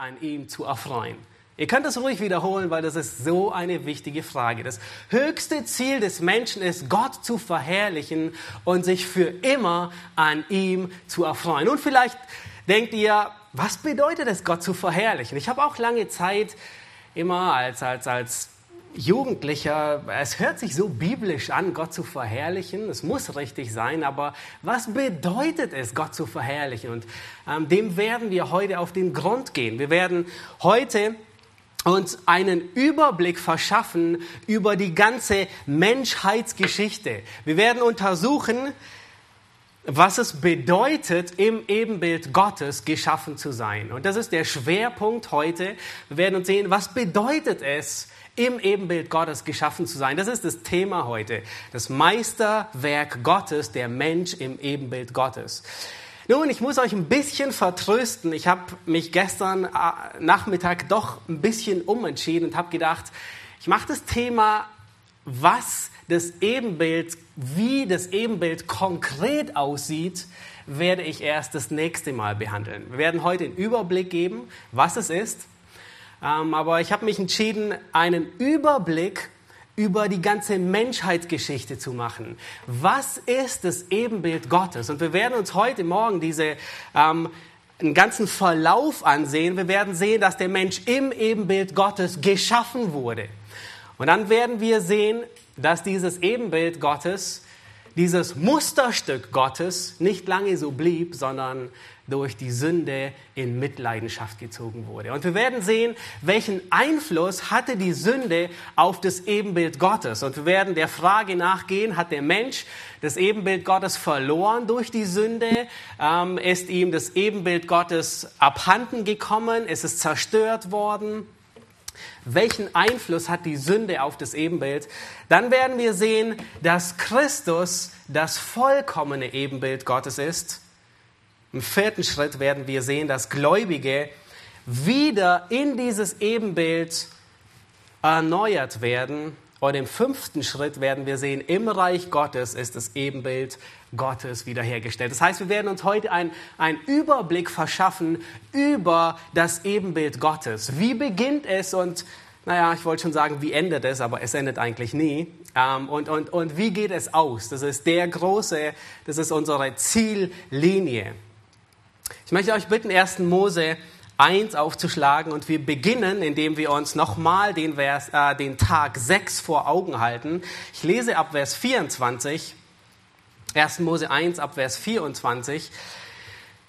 an ihm zu erfreuen? Ihr könnt das ruhig wiederholen, weil das ist so eine wichtige Frage. Das höchste Ziel des Menschen ist, Gott zu verherrlichen und sich für immer an ihm zu erfreuen. Und vielleicht denkt ihr, was bedeutet es, Gott zu verherrlichen? Ich habe auch lange Zeit immer als, als, als Jugendlicher, es hört sich so biblisch an, Gott zu verherrlichen. Es muss richtig sein, aber was bedeutet es, Gott zu verherrlichen? Und ähm, dem werden wir heute auf den Grund gehen. Wir werden heute uns einen Überblick verschaffen über die ganze Menschheitsgeschichte. Wir werden untersuchen, was es bedeutet, im Ebenbild Gottes geschaffen zu sein. Und das ist der Schwerpunkt heute. Wir werden uns sehen, was bedeutet es, im Ebenbild Gottes geschaffen zu sein. Das ist das Thema heute. Das Meisterwerk Gottes, der Mensch im Ebenbild Gottes. Nun, ich muss euch ein bisschen vertrösten. Ich habe mich gestern äh, Nachmittag doch ein bisschen umentschieden und habe gedacht, ich mache das Thema, was das Ebenbild, wie das Ebenbild konkret aussieht, werde ich erst das nächste Mal behandeln. Wir werden heute einen Überblick geben, was es ist. Ähm, aber ich habe mich entschieden, einen Überblick über die ganze Menschheitsgeschichte zu machen. Was ist das Ebenbild Gottes? Und wir werden uns heute Morgen diese ähm, einen ganzen Verlauf ansehen. Wir werden sehen, dass der Mensch im Ebenbild Gottes geschaffen wurde. Und dann werden wir sehen, dass dieses Ebenbild Gottes, dieses Musterstück Gottes nicht lange so blieb, sondern durch die Sünde in Mitleidenschaft gezogen wurde. Und wir werden sehen, welchen Einfluss hatte die Sünde auf das Ebenbild Gottes. Und wir werden der Frage nachgehen, hat der Mensch das Ebenbild Gottes verloren durch die Sünde? Ähm, ist ihm das Ebenbild Gottes abhanden gekommen? Ist es zerstört worden? Welchen Einfluss hat die Sünde auf das Ebenbild? Dann werden wir sehen, dass Christus das vollkommene Ebenbild Gottes ist. Im vierten Schritt werden wir sehen, dass Gläubige wieder in dieses Ebenbild erneuert werden. Und im fünften Schritt werden wir sehen, im Reich Gottes ist das Ebenbild Gottes wiederhergestellt. Das heißt, wir werden uns heute einen Überblick verschaffen über das Ebenbild Gottes. Wie beginnt es und, naja, ich wollte schon sagen, wie endet es, aber es endet eigentlich nie. Ähm, und, und, und wie geht es aus? Das ist der große, das ist unsere Ziellinie. Ich möchte euch bitten, 1. Mose 1 aufzuschlagen und wir beginnen, indem wir uns nochmal den, äh, den Tag 6 vor Augen halten. Ich lese ab Vers 24, 1. Mose 1 ab Vers 24.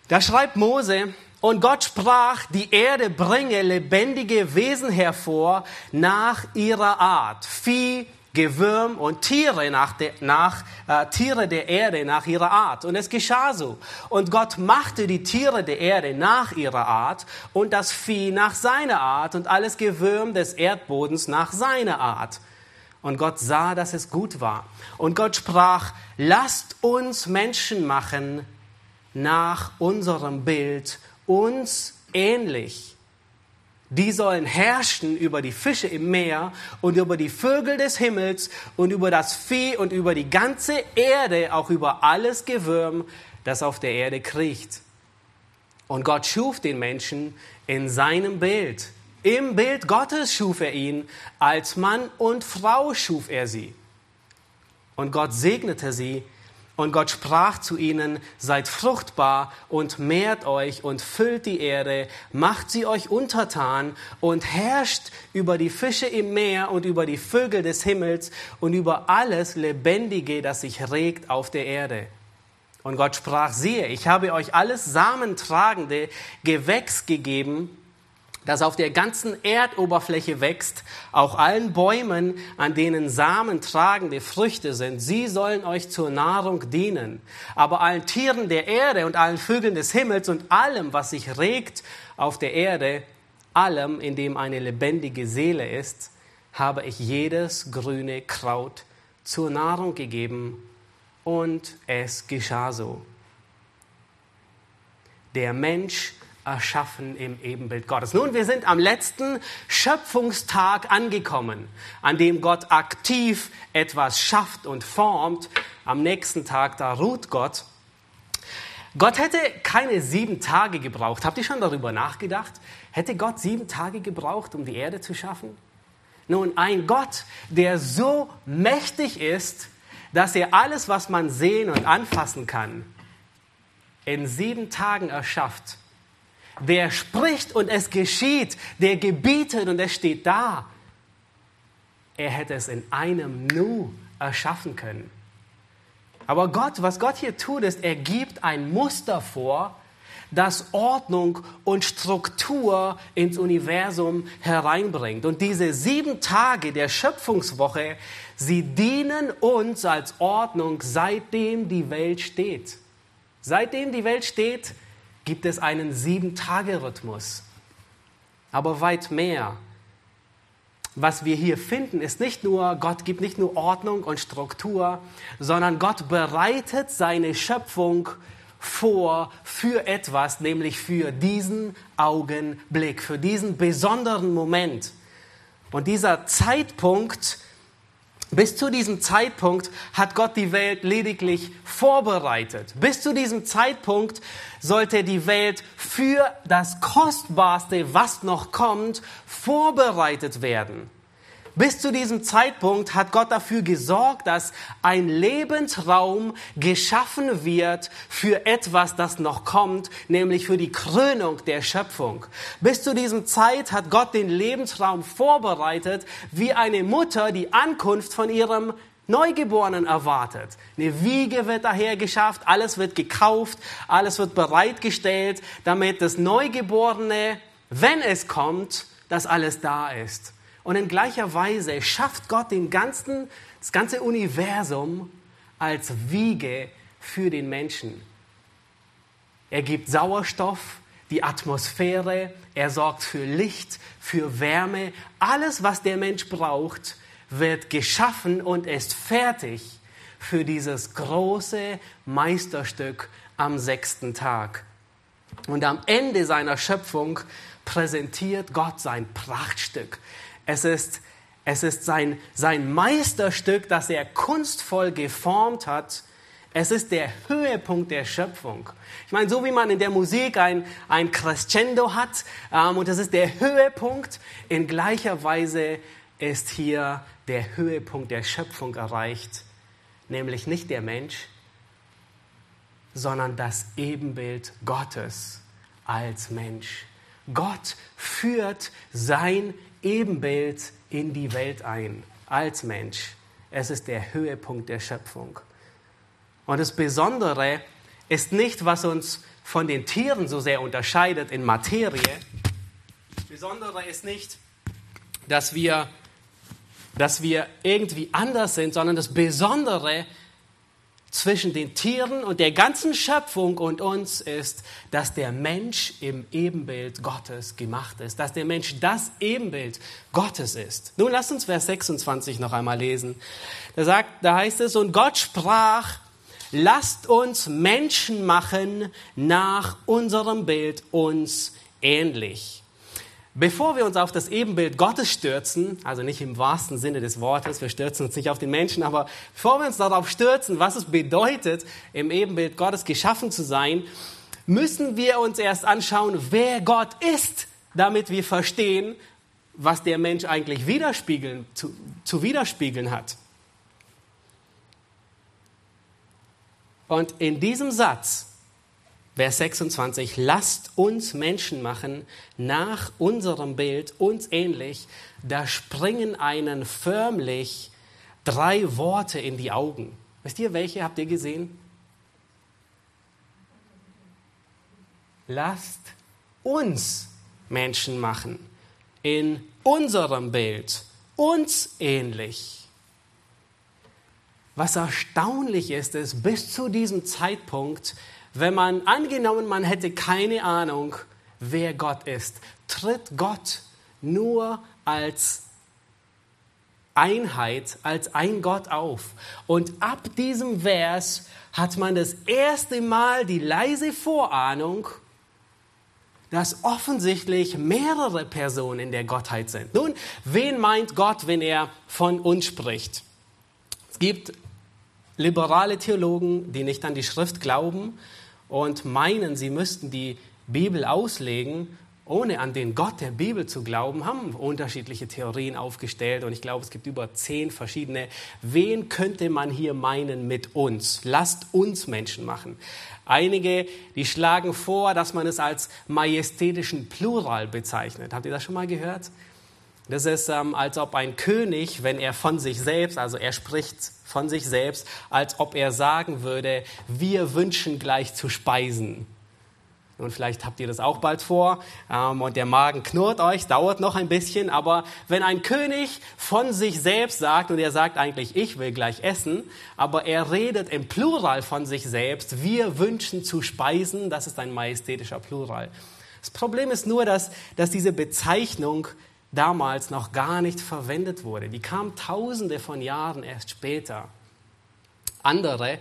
Da schreibt Mose, und Gott sprach, die Erde bringe lebendige Wesen hervor nach ihrer Art, Vieh, Gewürm und Tiere nach, der, nach äh, Tiere der Erde nach ihrer Art. Und es geschah so. Und Gott machte die Tiere der Erde nach ihrer Art und das Vieh nach seiner Art und alles Gewürm des Erdbodens nach seiner Art. Und Gott sah, dass es gut war. Und Gott sprach, lasst uns Menschen machen nach unserem Bild, uns ähnlich die sollen herrschen über die Fische im Meer und über die Vögel des Himmels und über das Vieh und über die ganze Erde, auch über alles Gewürm, das auf der Erde kriecht. Und Gott schuf den Menschen in seinem Bild. Im Bild Gottes schuf er ihn, als Mann und Frau schuf er sie. Und Gott segnete sie und Gott sprach zu ihnen, seid fruchtbar und mehrt euch und füllt die Erde, macht sie euch untertan und herrscht über die Fische im Meer und über die Vögel des Himmels und über alles Lebendige, das sich regt auf der Erde. Und Gott sprach, siehe, ich habe euch alles samentragende Gewächs gegeben, das auf der ganzen Erdoberfläche wächst, auch allen Bäumen, an denen Samen tragende Früchte sind, sie sollen euch zur Nahrung dienen. Aber allen Tieren der Erde und allen Vögeln des Himmels und allem, was sich regt auf der Erde, allem, in dem eine lebendige Seele ist, habe ich jedes grüne Kraut zur Nahrung gegeben und es geschah so. Der Mensch erschaffen im Ebenbild Gottes. Nun, wir sind am letzten Schöpfungstag angekommen, an dem Gott aktiv etwas schafft und formt. Am nächsten Tag, da ruht Gott. Gott hätte keine sieben Tage gebraucht. Habt ihr schon darüber nachgedacht? Hätte Gott sieben Tage gebraucht, um die Erde zu schaffen? Nun, ein Gott, der so mächtig ist, dass er alles, was man sehen und anfassen kann, in sieben Tagen erschafft. Der spricht und es geschieht, der gebietet und es steht da. Er hätte es in einem Nu erschaffen können. Aber Gott, was Gott hier tut, ist, er gibt ein Muster vor, das Ordnung und Struktur ins Universum hereinbringt. Und diese sieben Tage der Schöpfungswoche, sie dienen uns als Ordnung, seitdem die Welt steht. Seitdem die Welt steht, gibt es einen Sieben-Tage-Rhythmus. Aber weit mehr. Was wir hier finden, ist nicht nur, Gott gibt nicht nur Ordnung und Struktur, sondern Gott bereitet seine Schöpfung vor für etwas, nämlich für diesen Augenblick, für diesen besonderen Moment. Und dieser Zeitpunkt, bis zu diesem Zeitpunkt hat Gott die Welt lediglich vorbereitet. Bis zu diesem Zeitpunkt sollte die Welt für das Kostbarste, was noch kommt, vorbereitet werden. Bis zu diesem Zeitpunkt hat Gott dafür gesorgt, dass ein Lebensraum geschaffen wird für etwas, das noch kommt, nämlich für die Krönung der Schöpfung. Bis zu diesem Zeit hat Gott den Lebensraum vorbereitet, wie eine Mutter die Ankunft von ihrem Neugeborenen erwartet. Eine Wiege wird daher geschafft, alles wird gekauft, alles wird bereitgestellt, damit das Neugeborene, wenn es kommt, dass alles da ist. Und in gleicher Weise schafft Gott den ganzen, das ganze Universum als Wiege für den Menschen. Er gibt Sauerstoff, die Atmosphäre, er sorgt für Licht, für Wärme. Alles, was der Mensch braucht, wird geschaffen und ist fertig für dieses große Meisterstück am sechsten Tag. Und am Ende seiner Schöpfung präsentiert Gott sein Prachtstück. Es ist, es ist sein, sein Meisterstück, das er kunstvoll geformt hat. Es ist der Höhepunkt der Schöpfung. Ich meine, so wie man in der Musik ein, ein Crescendo hat ähm, und das ist der Höhepunkt, in gleicher Weise ist hier der Höhepunkt der Schöpfung erreicht, nämlich nicht der Mensch, sondern das Ebenbild Gottes als Mensch. Gott führt sein Ebenbild in die Welt ein, als Mensch. Es ist der Höhepunkt der Schöpfung. Und das Besondere ist nicht, was uns von den Tieren so sehr unterscheidet in Materie. Das Besondere ist nicht, dass wir, dass wir irgendwie anders sind, sondern das Besondere ist, zwischen den Tieren und der ganzen Schöpfung und uns ist, dass der Mensch im Ebenbild Gottes gemacht ist, dass der Mensch das Ebenbild Gottes ist. Nun lasst uns Vers 26 noch einmal lesen. Da sagt, da heißt es, und Gott sprach, lasst uns Menschen machen nach unserem Bild uns ähnlich. Bevor wir uns auf das Ebenbild Gottes stürzen, also nicht im wahrsten Sinne des Wortes, wir stürzen uns nicht auf den Menschen, aber bevor wir uns darauf stürzen, was es bedeutet, im Ebenbild Gottes geschaffen zu sein, müssen wir uns erst anschauen, wer Gott ist, damit wir verstehen, was der Mensch eigentlich widerspiegeln, zu, zu widerspiegeln hat. Und in diesem Satz Vers 26, lasst uns Menschen machen nach unserem Bild, uns ähnlich. Da springen einen förmlich drei Worte in die Augen. Wisst ihr, welche habt ihr gesehen? Lasst uns Menschen machen in unserem Bild, uns ähnlich. Was erstaunlich ist, ist, bis zu diesem Zeitpunkt wenn man angenommen, man hätte keine Ahnung, wer Gott ist, tritt Gott nur als Einheit, als ein Gott auf. Und ab diesem Vers hat man das erste Mal die leise Vorahnung, dass offensichtlich mehrere Personen in der Gottheit sind. Nun, wen meint Gott, wenn er von uns spricht? Es gibt liberale Theologen, die nicht an die Schrift glauben und meinen, sie müssten die Bibel auslegen, ohne an den Gott der Bibel zu glauben, haben unterschiedliche Theorien aufgestellt und ich glaube, es gibt über zehn verschiedene. Wen könnte man hier meinen mit uns? Lasst uns Menschen machen. Einige, die schlagen vor, dass man es als majestätischen Plural bezeichnet. Habt ihr das schon mal gehört? Das ist, ähm, als ob ein König, wenn er von sich selbst, also er spricht von sich selbst, als ob er sagen würde, wir wünschen gleich zu speisen. Und vielleicht habt ihr das auch bald vor. Ähm, und der Magen knurrt euch, dauert noch ein bisschen. Aber wenn ein König von sich selbst sagt, und er sagt eigentlich, ich will gleich essen, aber er redet im Plural von sich selbst, wir wünschen zu speisen, das ist ein majestätischer Plural. Das Problem ist nur, dass, dass diese Bezeichnung damals noch gar nicht verwendet wurde. Die kam tausende von Jahren erst später. Andere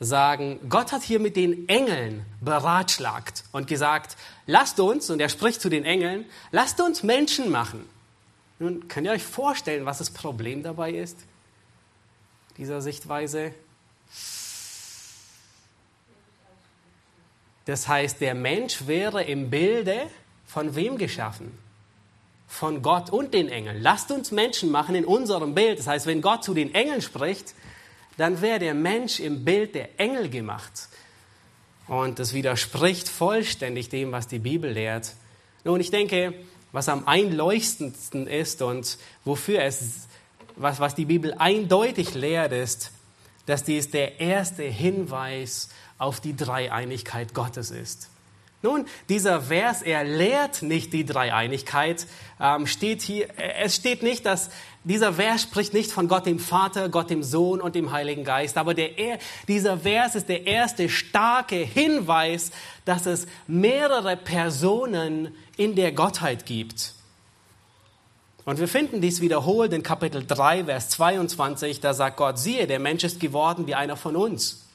sagen, Gott hat hier mit den Engeln beratschlagt und gesagt, lasst uns, und er spricht zu den Engeln, lasst uns Menschen machen. Nun könnt ihr euch vorstellen, was das Problem dabei ist, dieser Sichtweise? Das heißt, der Mensch wäre im Bilde von wem geschaffen? Von Gott und den Engeln. Lasst uns Menschen machen in unserem Bild. Das heißt, wenn Gott zu den Engeln spricht, dann wäre der Mensch im Bild der Engel gemacht. Und das widerspricht vollständig dem, was die Bibel lehrt. Nun, ich denke, was am einleuchtendsten ist und wofür es, was, was die Bibel eindeutig lehrt, ist, dass dies der erste Hinweis auf die Dreieinigkeit Gottes ist. Nun, dieser Vers, er lehrt nicht die Dreieinigkeit, ähm, steht hier, es steht nicht, dass dieser Vers spricht nicht von Gott dem Vater, Gott dem Sohn und dem Heiligen Geist, aber der, dieser Vers ist der erste starke Hinweis, dass es mehrere Personen in der Gottheit gibt. Und wir finden dies wiederholt in Kapitel 3, Vers 22, da sagt Gott, siehe, der Mensch ist geworden wie einer von uns.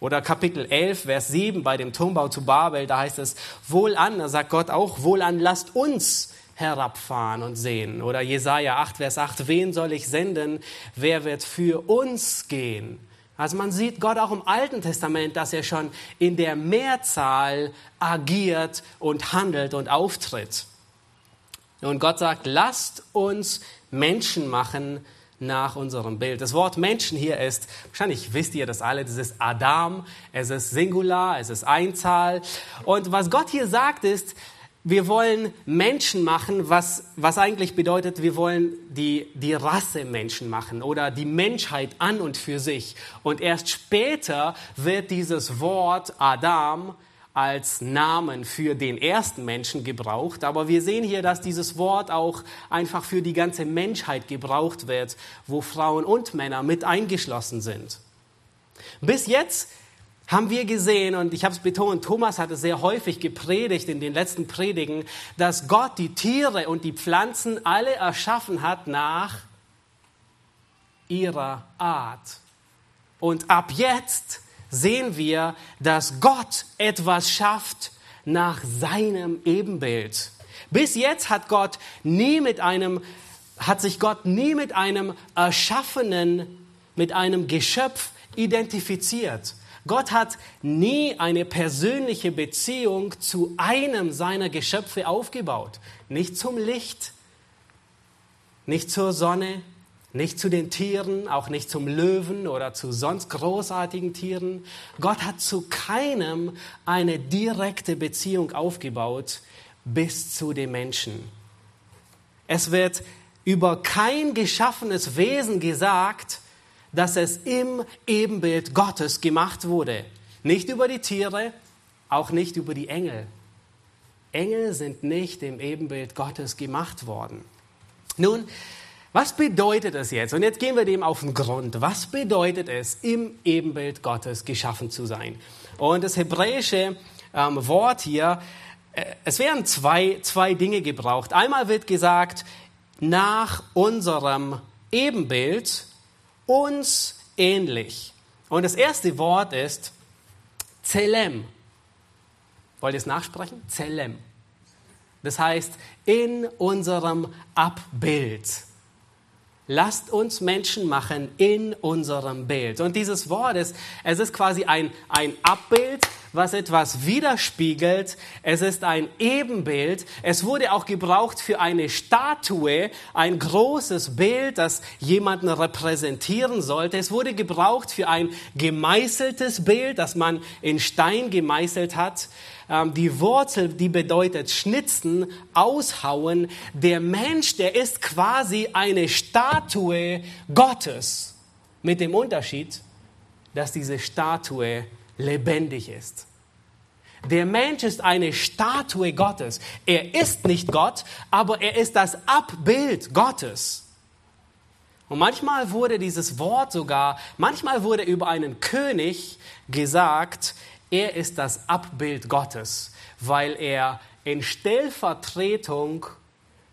Oder Kapitel 11, Vers 7 bei dem Turmbau zu Babel, da heißt es, wohlan, da sagt Gott auch, wohlan, lasst uns herabfahren und sehen. Oder Jesaja 8, Vers 8, wen soll ich senden? Wer wird für uns gehen? Also man sieht Gott auch im Alten Testament, dass er schon in der Mehrzahl agiert und handelt und auftritt. Und Gott sagt, lasst uns Menschen machen, nach unserem Bild. Das Wort Menschen hier ist, wahrscheinlich wisst ihr das alle, das ist Adam, es ist Singular, es ist Einzahl. Und was Gott hier sagt ist, wir wollen Menschen machen, was, was eigentlich bedeutet, wir wollen die, die Rasse Menschen machen oder die Menschheit an und für sich. Und erst später wird dieses Wort Adam als Namen für den ersten Menschen gebraucht, aber wir sehen hier, dass dieses Wort auch einfach für die ganze Menschheit gebraucht wird, wo Frauen und Männer mit eingeschlossen sind. Bis jetzt haben wir gesehen, und ich habe es betont, Thomas hat es sehr häufig gepredigt in den letzten Predigen, dass Gott die Tiere und die Pflanzen alle erschaffen hat nach ihrer Art. Und ab jetzt sehen wir, dass Gott etwas schafft nach seinem Ebenbild. Bis jetzt hat Gott nie mit einem, hat sich Gott nie mit einem erschaffenen, mit einem Geschöpf identifiziert. Gott hat nie eine persönliche Beziehung zu einem seiner Geschöpfe aufgebaut. Nicht zum Licht, nicht zur Sonne, nicht zu den Tieren, auch nicht zum Löwen oder zu sonst großartigen Tieren. Gott hat zu keinem eine direkte Beziehung aufgebaut bis zu den Menschen. Es wird über kein geschaffenes Wesen gesagt, dass es im Ebenbild Gottes gemacht wurde. Nicht über die Tiere, auch nicht über die Engel. Engel sind nicht im Ebenbild Gottes gemacht worden. Nun, was bedeutet es jetzt? Und jetzt gehen wir dem auf den Grund. Was bedeutet es, im Ebenbild Gottes geschaffen zu sein? Und das hebräische ähm, Wort hier, äh, es werden zwei, zwei Dinge gebraucht. Einmal wird gesagt, nach unserem Ebenbild uns ähnlich. Und das erste Wort ist Zelem. Wollt ihr es nachsprechen? Zelem. Das heißt, in unserem Abbild. Lasst uns Menschen machen in unserem Bild. Und dieses Wort ist, es ist quasi ein, ein Abbild, was etwas widerspiegelt. Es ist ein Ebenbild. Es wurde auch gebraucht für eine Statue, ein großes Bild, das jemanden repräsentieren sollte. Es wurde gebraucht für ein gemeißeltes Bild, das man in Stein gemeißelt hat. Ähm, die Wurzel, die bedeutet schnitzen, aushauen. Der Mensch, der ist quasi eine Statue Gottes. Mit dem Unterschied, dass diese Statue lebendig ist. Der Mensch ist eine Statue Gottes. Er ist nicht Gott, aber er ist das Abbild Gottes. Und manchmal wurde dieses Wort sogar, manchmal wurde über einen König gesagt, er ist das Abbild Gottes, weil er in Stellvertretung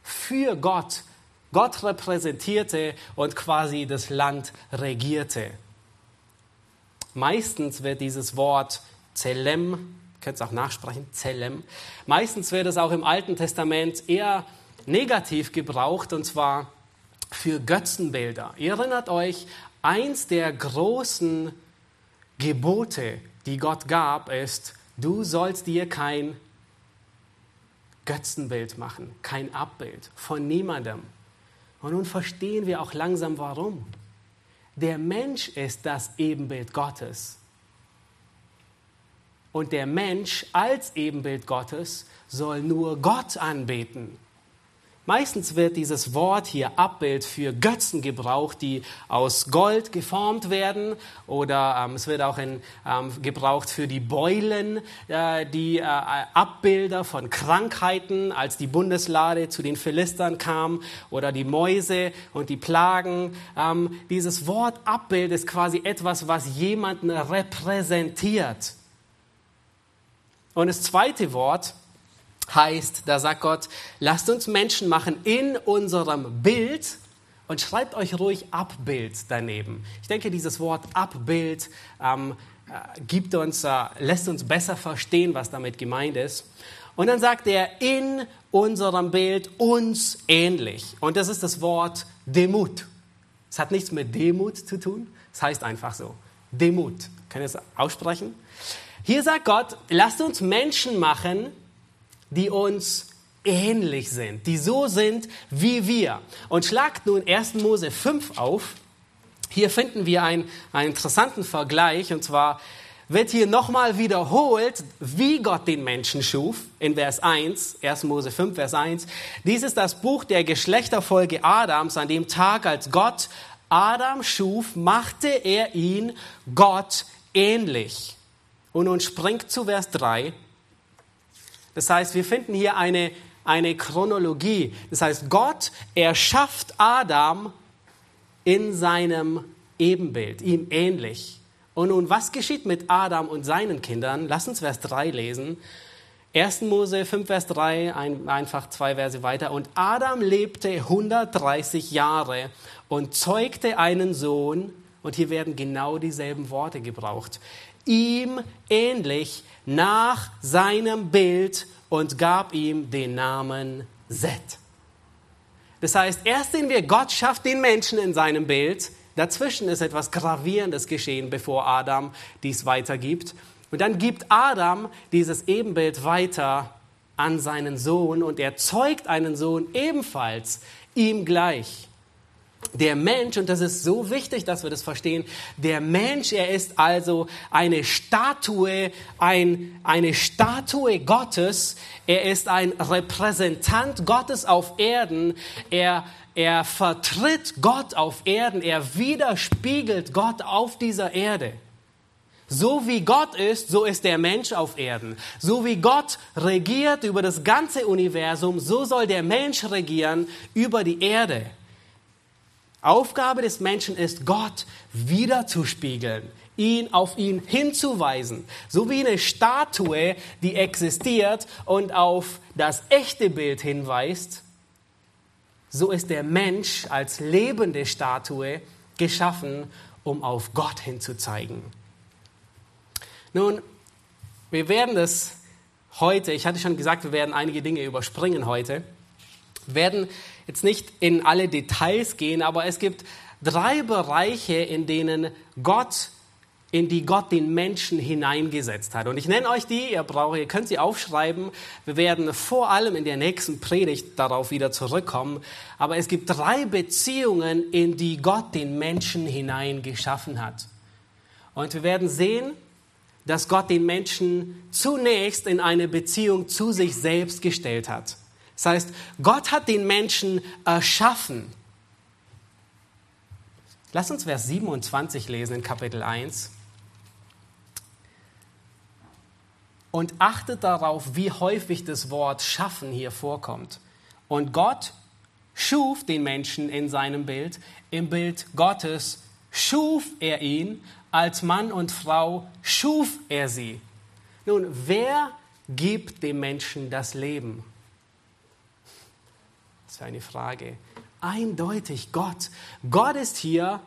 für Gott Gott repräsentierte und quasi das Land regierte. Meistens wird dieses Wort Zelem, könnt es auch nachsprechen, Zelem, meistens wird es auch im Alten Testament eher negativ gebraucht und zwar für Götzenbilder. Ihr erinnert euch, eins der großen Gebote, die Gott gab, ist, du sollst dir kein Götzenbild machen, kein Abbild von niemandem. Und nun verstehen wir auch langsam warum. Der Mensch ist das Ebenbild Gottes. Und der Mensch als Ebenbild Gottes soll nur Gott anbeten. Meistens wird dieses Wort hier Abbild für Götzen gebraucht, die aus Gold geformt werden oder ähm, es wird auch in, ähm, gebraucht für die Beulen, äh, die äh, Abbilder von Krankheiten, als die Bundeslade zu den Philistern kam oder die Mäuse und die Plagen. Ähm, dieses Wort Abbild ist quasi etwas, was jemanden repräsentiert. Und das zweite Wort, heißt, da sagt Gott, lasst uns Menschen machen in unserem Bild und schreibt euch ruhig Abbild daneben. Ich denke, dieses Wort Abbild ähm, äh, gibt uns, äh, lässt uns besser verstehen, was damit gemeint ist. Und dann sagt er, in unserem Bild uns ähnlich. Und das ist das Wort Demut. Es hat nichts mit Demut zu tun, es heißt einfach so. Demut. Können ihr es aussprechen? Hier sagt Gott, lasst uns Menschen machen die uns ähnlich sind, die so sind wie wir. Und schlagt nun 1. Mose 5 auf. Hier finden wir einen, einen interessanten Vergleich, und zwar wird hier nochmal wiederholt, wie Gott den Menschen schuf, in Vers 1, 1. Mose 5, Vers 1. Dies ist das Buch der Geschlechterfolge Adams. An dem Tag, als Gott Adam schuf, machte er ihn Gott ähnlich. Und nun springt zu Vers 3. Das heißt, wir finden hier eine, eine Chronologie. Das heißt, Gott erschafft Adam in seinem Ebenbild, ihm ähnlich. Und nun, was geschieht mit Adam und seinen Kindern? Lass uns Vers 3 lesen. 1. Mose 5, Vers 3, ein, einfach zwei Verse weiter. Und Adam lebte 130 Jahre und zeugte einen Sohn. Und hier werden genau dieselben Worte gebraucht. Ihm ähnlich, nach seinem Bild und gab ihm den Namen Seth. Das heißt, erst sehen wir, Gott schafft den Menschen in seinem Bild. Dazwischen ist etwas Gravierendes geschehen, bevor Adam dies weitergibt. Und dann gibt Adam dieses Ebenbild weiter an seinen Sohn und er zeugt einen Sohn ebenfalls ihm gleich. Der Mensch, und das ist so wichtig, dass wir das verstehen, der Mensch, er ist also eine Statue, ein, eine Statue Gottes, er ist ein Repräsentant Gottes auf Erden, er, er vertritt Gott auf Erden, er widerspiegelt Gott auf dieser Erde. So wie Gott ist, so ist der Mensch auf Erden. So wie Gott regiert über das ganze Universum, so soll der Mensch regieren über die Erde. Aufgabe des Menschen ist, Gott wiederzuspiegeln, ihn auf ihn hinzuweisen, so wie eine Statue, die existiert und auf das echte Bild hinweist. So ist der Mensch als lebende Statue geschaffen, um auf Gott hinzuzeigen. Nun, wir werden das heute, ich hatte schon gesagt, wir werden einige Dinge überspringen heute. Werden jetzt nicht in alle Details gehen, aber es gibt drei Bereiche, in denen Gott in die Gott den Menschen hineingesetzt hat. Und ich nenne euch die, ihr braucht, ihr könnt sie aufschreiben. Wir werden vor allem in der nächsten Predigt darauf wieder zurückkommen. Aber es gibt drei Beziehungen, in die Gott den Menschen hineingeschaffen hat. Und wir werden sehen, dass Gott den Menschen zunächst in eine Beziehung zu sich selbst gestellt hat. Das heißt, Gott hat den Menschen erschaffen. Lass uns Vers 27 lesen in Kapitel 1. und achtet darauf, wie häufig das Wort schaffen hier vorkommt. Und Gott schuf den Menschen in seinem Bild. Im Bild Gottes schuf er ihn, als Mann und Frau schuf er sie. Nun, wer gibt dem Menschen das Leben? Ist eine Frage. Eindeutig Gott. Gott ist hier,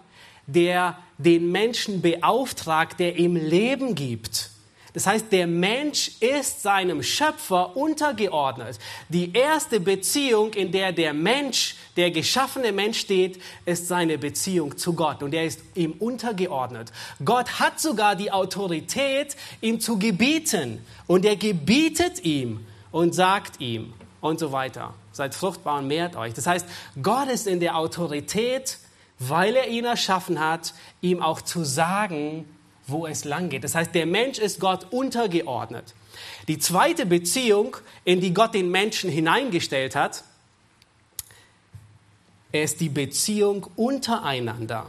der den Menschen beauftragt, der ihm Leben gibt. Das heißt, der Mensch ist seinem Schöpfer untergeordnet. Die erste Beziehung, in der der Mensch, der geschaffene Mensch steht, ist seine Beziehung zu Gott und er ist ihm untergeordnet. Gott hat sogar die Autorität, ihm zu gebieten und er gebietet ihm und sagt ihm und so weiter. Seid fruchtbar und mehrt euch. Das heißt, Gott ist in der Autorität, weil er ihn erschaffen hat, ihm auch zu sagen, wo es lang geht. Das heißt, der Mensch ist Gott untergeordnet. Die zweite Beziehung, in die Gott den Menschen hineingestellt hat, ist die Beziehung untereinander.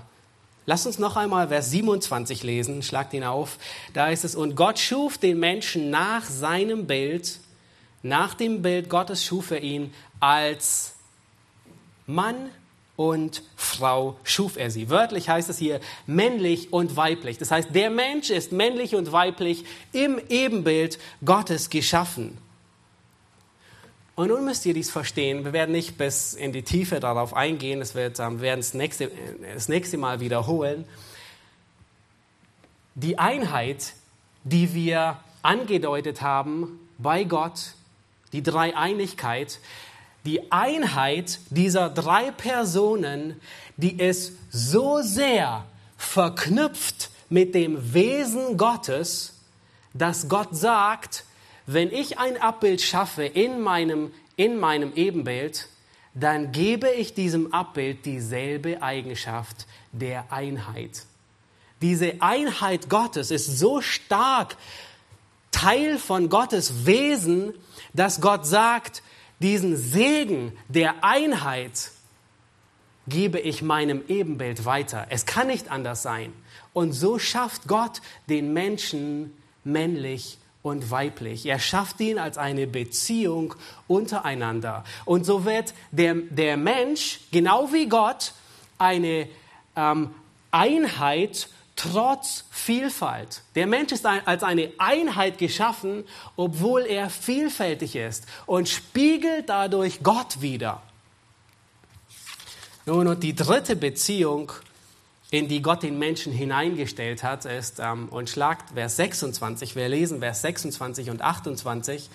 Lass uns noch einmal Vers 27 lesen, schlagt ihn auf. Da ist es, und Gott schuf den Menschen nach seinem Bild, nach dem Bild Gottes schuf er ihn als Mann und Frau schuf er sie. Wörtlich heißt es hier männlich und weiblich. Das heißt, der Mensch ist männlich und weiblich im Ebenbild Gottes geschaffen. Und nun müsst ihr dies verstehen. Wir werden nicht bis in die Tiefe darauf eingehen. Das wird, wir werden es nächste, das nächste Mal wiederholen. Die Einheit, die wir angedeutet haben bei Gott, die Dreieinigkeit, die Einheit dieser drei Personen, die ist so sehr verknüpft mit dem Wesen Gottes, dass Gott sagt, wenn ich ein Abbild schaffe in meinem, in meinem Ebenbild, dann gebe ich diesem Abbild dieselbe Eigenschaft der Einheit. Diese Einheit Gottes ist so stark Teil von Gottes Wesen, dass Gott sagt, diesen Segen der Einheit gebe ich meinem Ebenbild weiter. Es kann nicht anders sein. Und so schafft Gott den Menschen männlich und weiblich. Er schafft ihn als eine Beziehung untereinander. Und so wird der, der Mensch, genau wie Gott, eine ähm, Einheit trotz Vielfalt. Der Mensch ist als eine Einheit geschaffen, obwohl er vielfältig ist und spiegelt dadurch Gott wider. Nun, und die dritte Beziehung, in die Gott den Menschen hineingestellt hat, ist, ähm, und schlagt Vers 26, wir lesen Vers 26 und 28,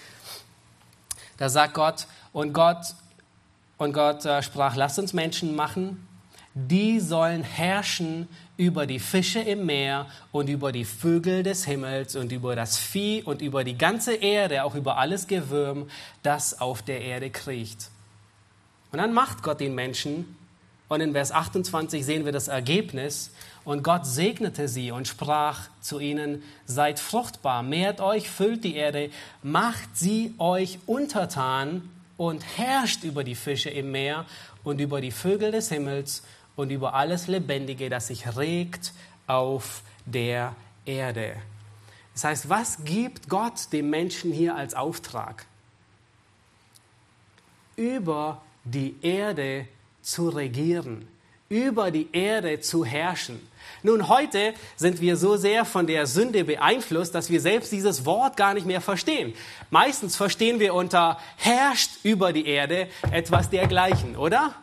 da sagt Gott, und Gott, und Gott äh, sprach, lasst uns Menschen machen, die sollen herrschen über die Fische im Meer und über die Vögel des Himmels und über das Vieh und über die ganze Erde, auch über alles Gewürm, das auf der Erde kriecht. Und dann macht Gott den Menschen und in Vers 28 sehen wir das Ergebnis. Und Gott segnete sie und sprach zu ihnen, seid fruchtbar, mehrt euch, füllt die Erde, macht sie euch untertan und herrscht über die Fische im Meer und über die Vögel des Himmels und über alles Lebendige, das sich regt auf der Erde. Das heißt, was gibt Gott dem Menschen hier als Auftrag? Über die Erde zu regieren, über die Erde zu herrschen. Nun, heute sind wir so sehr von der Sünde beeinflusst, dass wir selbst dieses Wort gar nicht mehr verstehen. Meistens verstehen wir unter herrscht über die Erde etwas dergleichen, oder?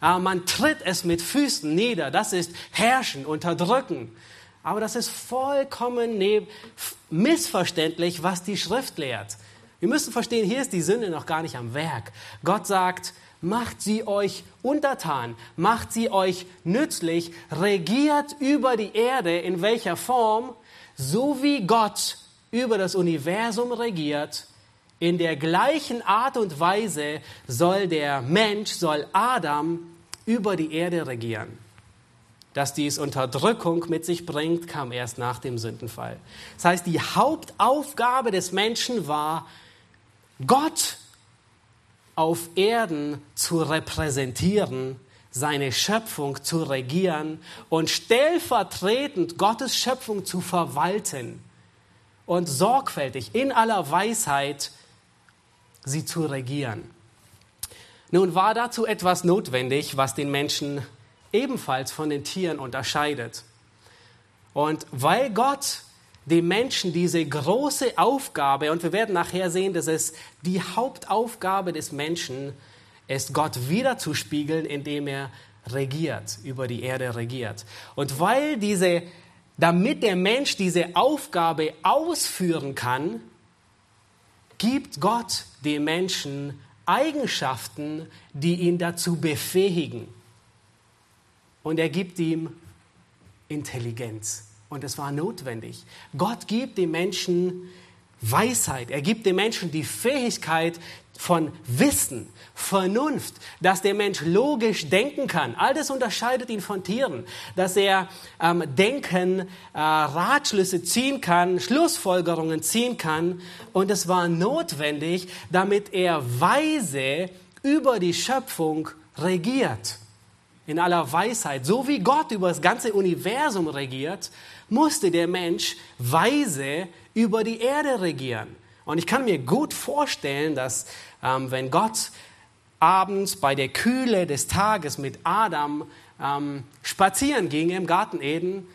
Aber man tritt es mit Füßen nieder. Das ist herrschen, unterdrücken. Aber das ist vollkommen missverständlich, was die Schrift lehrt. Wir müssen verstehen, hier ist die Sünde noch gar nicht am Werk. Gott sagt, macht sie euch untertan, macht sie euch nützlich, regiert über die Erde in welcher Form, so wie Gott über das Universum regiert, in der gleichen Art und Weise soll der Mensch, soll Adam über die Erde regieren. Dass dies Unterdrückung mit sich bringt, kam erst nach dem Sündenfall. Das heißt, die Hauptaufgabe des Menschen war, Gott auf Erden zu repräsentieren, seine Schöpfung zu regieren und stellvertretend Gottes Schöpfung zu verwalten und sorgfältig in aller Weisheit sie zu regieren. Nun war dazu etwas notwendig, was den Menschen ebenfalls von den Tieren unterscheidet. Und weil Gott dem Menschen diese große Aufgabe, und wir werden nachher sehen, dass es die Hauptaufgabe des Menschen ist, Gott wiederzuspiegeln, indem er regiert, über die Erde regiert. Und weil diese, damit der Mensch diese Aufgabe ausführen kann, gibt Gott dem Menschen Eigenschaften, die ihn dazu befähigen. Und er gibt ihm Intelligenz. Und es war notwendig. Gott gibt dem Menschen Weisheit. Er gibt dem Menschen die Fähigkeit von Wissen, Vernunft, dass der Mensch logisch denken kann. All das unterscheidet ihn von Tieren, dass er ähm, denken, äh, Ratschlüsse ziehen kann, Schlussfolgerungen ziehen kann. Und es war notwendig, damit er weise über die Schöpfung regiert. In aller Weisheit. So wie Gott über das ganze Universum regiert, musste der Mensch weise über die Erde regieren. Und ich kann mir gut vorstellen, dass ähm, wenn Gott abends bei der Kühle des Tages mit Adam ähm, spazieren ging im Garten Eden,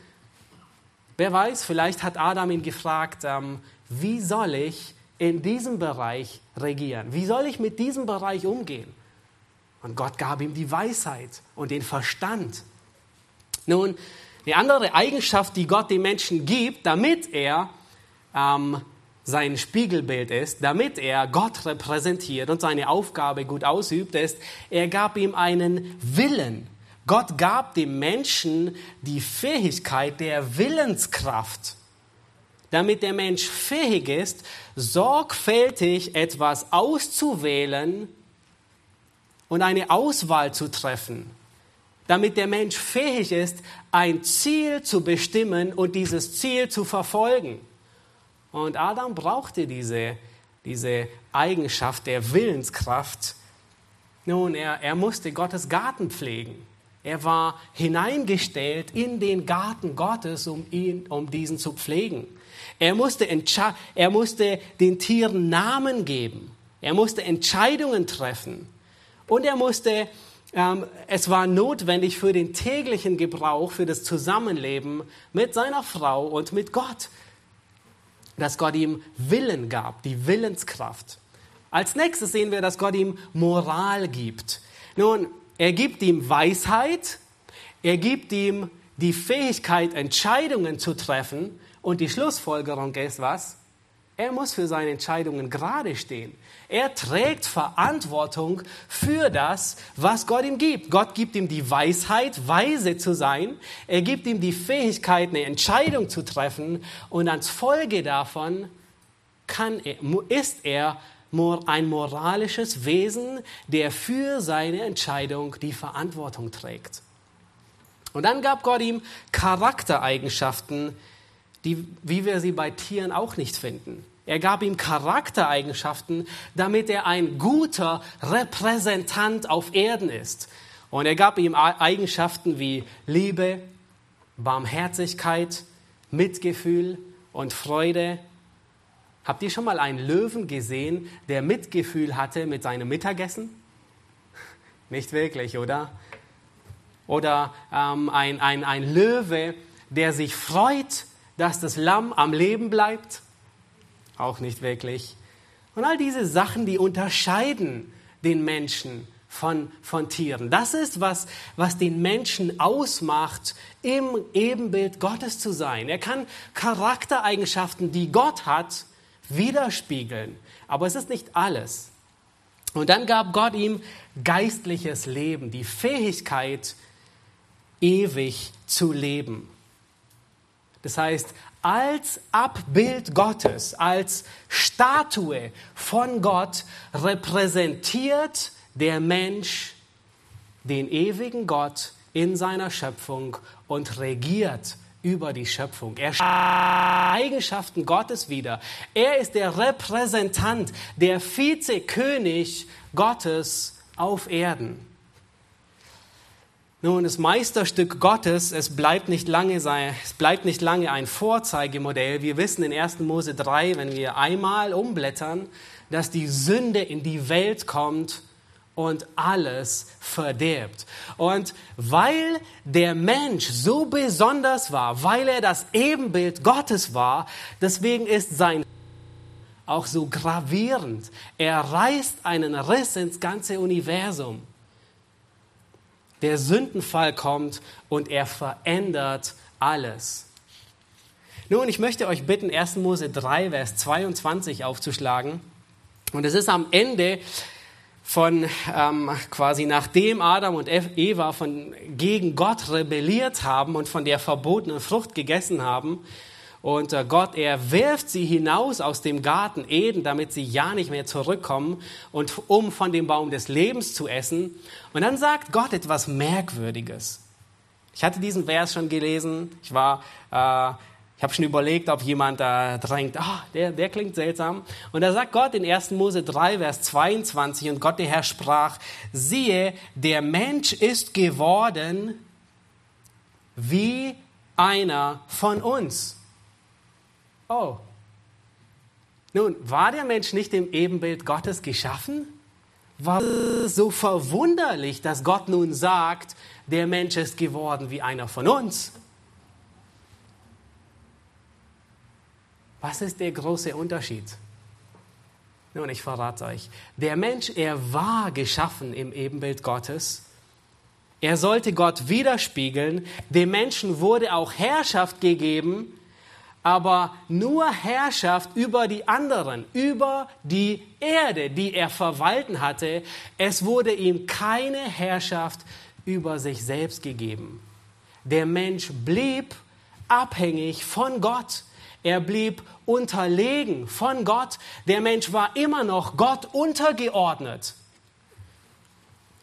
wer weiß, vielleicht hat Adam ihn gefragt, ähm, wie soll ich in diesem Bereich regieren? Wie soll ich mit diesem Bereich umgehen? Und Gott gab ihm die Weisheit und den Verstand. Nun, eine andere Eigenschaft, die Gott dem Menschen gibt, damit er ähm, sein Spiegelbild ist, damit er Gott repräsentiert und seine Aufgabe gut ausübt, ist, er gab ihm einen Willen. Gott gab dem Menschen die Fähigkeit der Willenskraft, damit der Mensch fähig ist, sorgfältig etwas auszuwählen und eine Auswahl zu treffen damit der Mensch fähig ist, ein Ziel zu bestimmen und dieses Ziel zu verfolgen. Und Adam brauchte diese, diese Eigenschaft der Willenskraft. Nun, er, er musste Gottes Garten pflegen. Er war hineingestellt in den Garten Gottes, um, ihn, um diesen zu pflegen. Er musste, er musste den Tieren Namen geben. Er musste Entscheidungen treffen. Und er musste ähm, es war notwendig für den täglichen Gebrauch, für das Zusammenleben mit seiner Frau und mit Gott, dass Gott ihm Willen gab, die Willenskraft. Als nächstes sehen wir, dass Gott ihm Moral gibt. Nun, er gibt ihm Weisheit, er gibt ihm die Fähigkeit, Entscheidungen zu treffen und die Schlussfolgerung ist was? Er muss für seine Entscheidungen gerade stehen. Er trägt Verantwortung für das, was Gott ihm gibt. Gott gibt ihm die Weisheit, weise zu sein. Er gibt ihm die Fähigkeit, eine Entscheidung zu treffen. Und als Folge davon kann er, ist er ein moralisches Wesen, der für seine Entscheidung die Verantwortung trägt. Und dann gab Gott ihm Charaktereigenschaften, die, wie wir sie bei Tieren auch nicht finden. Er gab ihm Charaktereigenschaften, damit er ein guter Repräsentant auf Erden ist. Und er gab ihm Eigenschaften wie Liebe, Barmherzigkeit, Mitgefühl und Freude. Habt ihr schon mal einen Löwen gesehen, der Mitgefühl hatte mit seinem Mittagessen? Nicht wirklich, oder? Oder ähm, ein, ein, ein Löwe, der sich freut, dass das Lamm am Leben bleibt? Auch nicht wirklich. Und all diese Sachen, die unterscheiden den Menschen von, von Tieren. Das ist, was, was den Menschen ausmacht, im Ebenbild Gottes zu sein. Er kann Charaktereigenschaften, die Gott hat, widerspiegeln. Aber es ist nicht alles. Und dann gab Gott ihm geistliches Leben, die Fähigkeit, ewig zu leben. Das heißt, als Abbild Gottes, als Statue von Gott repräsentiert der Mensch den ewigen Gott in seiner Schöpfung und regiert über die Schöpfung. Er Eigenschaften Gottes wieder. Er ist der Repräsentant, der Vizekönig Gottes auf Erden. Nun, das Meisterstück Gottes, es bleibt nicht lange, sein, es bleibt nicht lange ein Vorzeigemodell. Wir wissen in 1. Mose 3, wenn wir einmal umblättern, dass die Sünde in die Welt kommt und alles verderbt. Und weil der Mensch so besonders war, weil er das Ebenbild Gottes war, deswegen ist sein auch so gravierend. Er reißt einen Riss ins ganze Universum der Sündenfall kommt und er verändert alles. Nun, ich möchte euch bitten, 1. Mose 3, Vers 22 aufzuschlagen. Und es ist am Ende von ähm, quasi nachdem Adam und Eva von, gegen Gott rebelliert haben und von der verbotenen Frucht gegessen haben, und äh, Gott, er wirft sie hinaus aus dem Garten Eden, damit sie ja nicht mehr zurückkommen und um von dem Baum des Lebens zu essen. Und dann sagt Gott etwas Merkwürdiges. Ich hatte diesen Vers schon gelesen. Ich war, äh, ich habe schon überlegt, ob jemand da drängt, ah, der, der klingt seltsam. Und da sagt Gott in 1. Mose 3, Vers 22, und Gott der Herr sprach, siehe, der Mensch ist geworden wie einer von uns. Oh. Nun, war der Mensch nicht im Ebenbild Gottes geschaffen? War es so verwunderlich, dass Gott nun sagt, der Mensch ist geworden wie einer von uns? Was ist der große Unterschied? Nun, ich verrate euch. Der Mensch, er war geschaffen im Ebenbild Gottes. Er sollte Gott widerspiegeln. Dem Menschen wurde auch Herrschaft gegeben aber nur Herrschaft über die anderen, über die Erde, die er verwalten hatte. Es wurde ihm keine Herrschaft über sich selbst gegeben. Der Mensch blieb abhängig von Gott. Er blieb unterlegen von Gott. Der Mensch war immer noch Gott untergeordnet.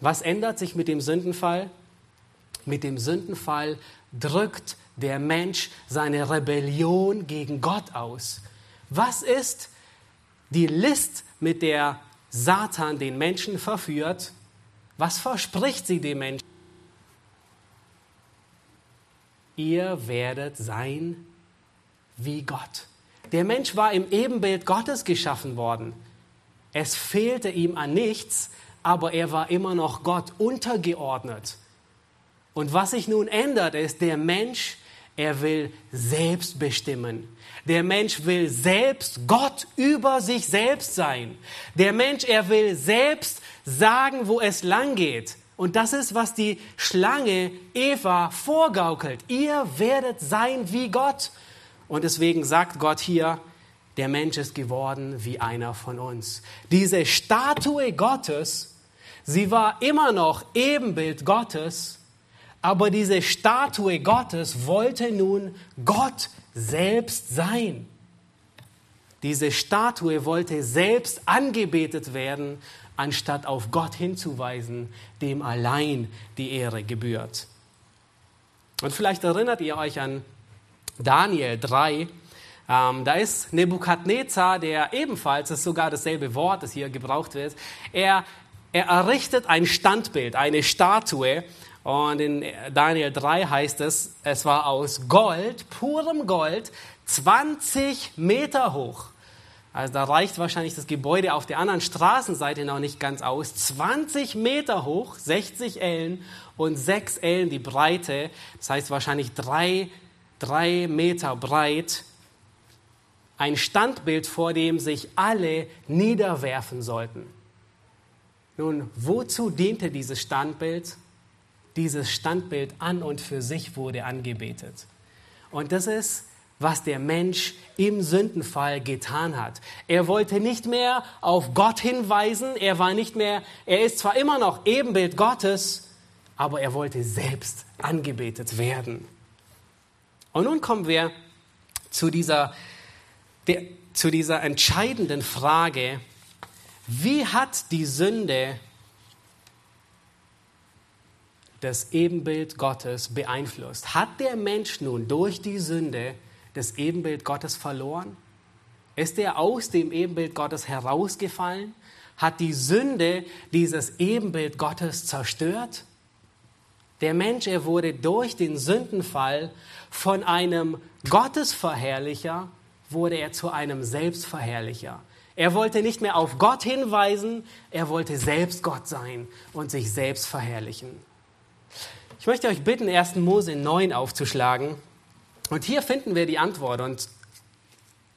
Was ändert sich mit dem Sündenfall? Mit dem Sündenfall drückt der Mensch seine Rebellion gegen Gott aus? Was ist die List, mit der Satan den Menschen verführt? Was verspricht sie dem Menschen? Ihr werdet sein wie Gott. Der Mensch war im Ebenbild Gottes geschaffen worden. Es fehlte ihm an nichts, aber er war immer noch Gott untergeordnet. Und was sich nun ändert, ist, der Mensch er will selbst bestimmen. Der Mensch will selbst Gott über sich selbst sein. Der Mensch, er will selbst sagen, wo es lang geht. Und das ist, was die Schlange Eva vorgaukelt. Ihr werdet sein wie Gott. Und deswegen sagt Gott hier, der Mensch ist geworden wie einer von uns. Diese Statue Gottes, sie war immer noch Ebenbild Gottes, aber diese Statue Gottes wollte nun Gott selbst sein. Diese Statue wollte selbst angebetet werden, anstatt auf Gott hinzuweisen, dem allein die Ehre gebührt. Und vielleicht erinnert ihr euch an Daniel 3. Ähm, da ist Nebukadnezar, der ebenfalls, das ist sogar dasselbe Wort, das hier gebraucht wird, er, er errichtet ein Standbild, eine Statue und in Daniel 3 heißt es, es war aus Gold, purem Gold, 20 Meter hoch. Also da reicht wahrscheinlich das Gebäude auf der anderen Straßenseite noch nicht ganz aus. 20 Meter hoch, 60 Ellen und 6 Ellen die Breite. Das heißt wahrscheinlich 3, 3 Meter breit. Ein Standbild, vor dem sich alle niederwerfen sollten. Nun, wozu diente dieses Standbild? Dieses Standbild an und für sich wurde angebetet. Und das ist was der Mensch im Sündenfall getan hat. Er wollte nicht mehr auf Gott hinweisen, er war nicht mehr, er ist zwar immer noch Ebenbild Gottes, aber er wollte selbst angebetet werden. Und nun kommen wir zu dieser, der, zu dieser entscheidenden Frage, wie hat die Sünde das Ebenbild Gottes beeinflusst? Hat der Mensch nun durch die Sünde das Ebenbild Gottes verloren? Ist er aus dem Ebenbild Gottes herausgefallen? Hat die Sünde dieses Ebenbild Gottes zerstört? Der Mensch, er wurde durch den Sündenfall von einem Gottesverherrlicher, wurde er zu einem Selbstverherrlicher. Er wollte nicht mehr auf Gott hinweisen, er wollte selbst Gott sein und sich selbst verherrlichen. Ich möchte euch bitten, 1. Mose 9 aufzuschlagen. Und hier finden wir die Antwort. Und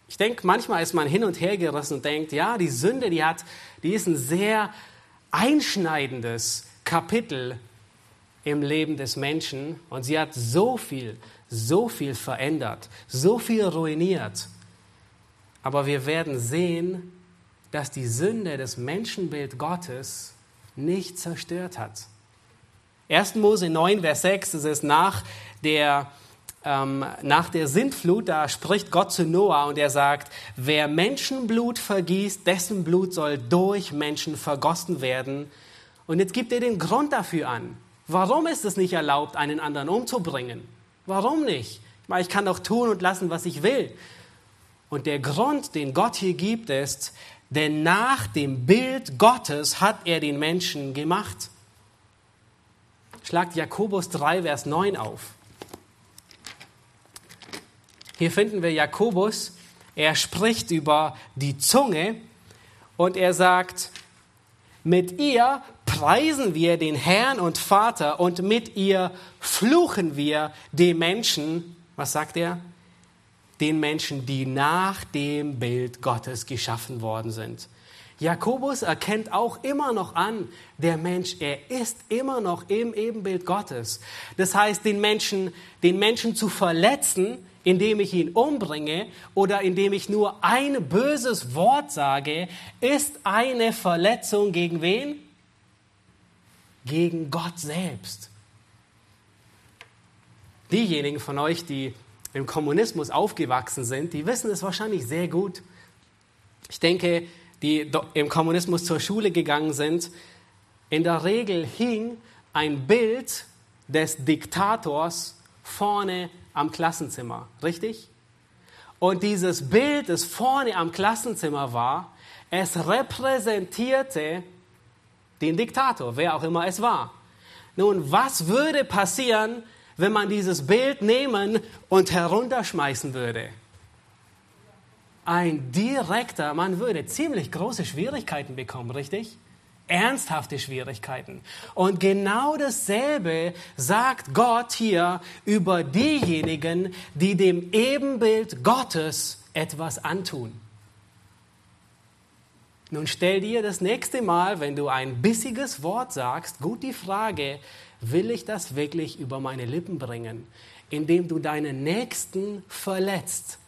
ich denke, manchmal ist man hin und her gerissen und denkt, ja, die Sünde, die hat, die ist ein sehr einschneidendes Kapitel im Leben des Menschen und sie hat so viel, so viel verändert, so viel ruiniert. Aber wir werden sehen, dass die Sünde das Menschenbild Gottes nicht zerstört hat. 1. Mose 9, Vers 6, das ist nach der, ähm, nach der Sintflut, da spricht Gott zu Noah und er sagt, wer Menschenblut vergießt, dessen Blut soll durch Menschen vergossen werden. Und jetzt gibt er den Grund dafür an. Warum ist es nicht erlaubt, einen anderen umzubringen? Warum nicht? Ich meine, ich kann doch tun und lassen, was ich will. Und der Grund, den Gott hier gibt, ist, denn nach dem Bild Gottes hat er den Menschen gemacht. Schlagt Jakobus 3, Vers 9 auf. Hier finden wir Jakobus, er spricht über die Zunge und er sagt, mit ihr preisen wir den Herrn und Vater und mit ihr fluchen wir den Menschen, was sagt er? Den Menschen, die nach dem Bild Gottes geschaffen worden sind. Jakobus erkennt auch immer noch an, der Mensch, er ist immer noch im Ebenbild Gottes. Das heißt, den Menschen, den Menschen zu verletzen, indem ich ihn umbringe oder indem ich nur ein böses Wort sage, ist eine Verletzung gegen wen? Gegen Gott selbst. Diejenigen von euch, die im Kommunismus aufgewachsen sind, die wissen es wahrscheinlich sehr gut. Ich denke, die im Kommunismus zur Schule gegangen sind, in der Regel hing ein Bild des Diktators vorne am Klassenzimmer, richtig? Und dieses Bild, das vorne am Klassenzimmer war, es repräsentierte den Diktator, wer auch immer es war. Nun, was würde passieren, wenn man dieses Bild nehmen und herunterschmeißen würde? Ein direkter, man würde ziemlich große Schwierigkeiten bekommen, richtig? ernsthafte Schwierigkeiten. Und genau dasselbe sagt Gott hier über diejenigen, die dem Ebenbild Gottes etwas antun. Nun stell dir das nächste Mal, wenn du ein bissiges Wort sagst, gut die Frage, will ich das wirklich über meine Lippen bringen, indem du deinen Nächsten verletzt?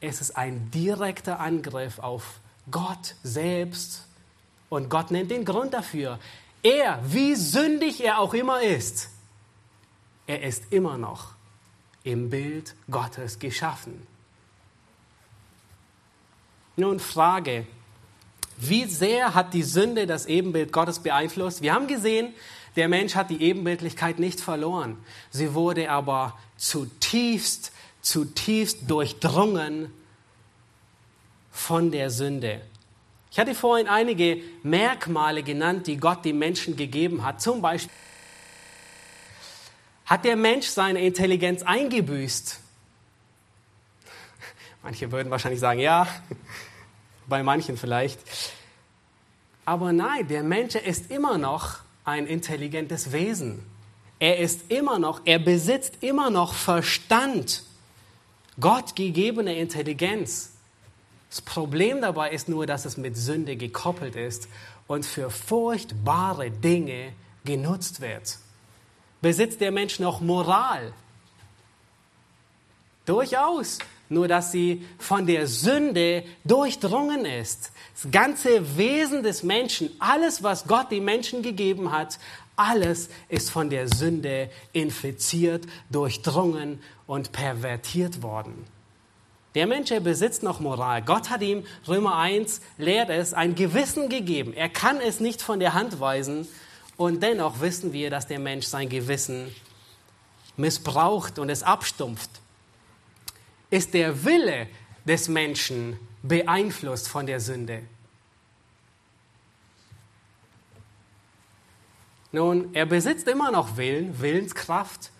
Es ist ein direkter Angriff auf Gott selbst und Gott nennt den Grund dafür. Er, wie sündig er auch immer ist, er ist immer noch im Bild Gottes geschaffen. Nun Frage, wie sehr hat die Sünde das Ebenbild Gottes beeinflusst? Wir haben gesehen, der Mensch hat die Ebenbildlichkeit nicht verloren. Sie wurde aber zutiefst, zutiefst durchdrungen von der Sünde. Ich hatte vorhin einige Merkmale genannt, die Gott dem Menschen gegeben hat. Zum Beispiel hat der Mensch seine Intelligenz eingebüßt. Manche würden wahrscheinlich sagen, ja, bei manchen vielleicht. Aber nein, der Mensch ist immer noch ein intelligentes Wesen. Er ist immer noch, er besitzt immer noch Verstand, Gott gegebene Intelligenz. Das Problem dabei ist nur, dass es mit Sünde gekoppelt ist und für furchtbare Dinge genutzt wird. Besitzt der Mensch noch Moral? Durchaus. Nur dass sie von der Sünde durchdrungen ist. Das ganze Wesen des Menschen, alles, was Gott dem Menschen gegeben hat, alles ist von der Sünde infiziert, durchdrungen und pervertiert worden. Der Mensch, er besitzt noch Moral. Gott hat ihm, Römer 1 lehrt es, ein Gewissen gegeben. Er kann es nicht von der Hand weisen. Und dennoch wissen wir, dass der Mensch sein Gewissen missbraucht und es abstumpft. Ist der Wille des Menschen beeinflusst von der Sünde? Nun, er besitzt immer noch Willen, Willenskraft,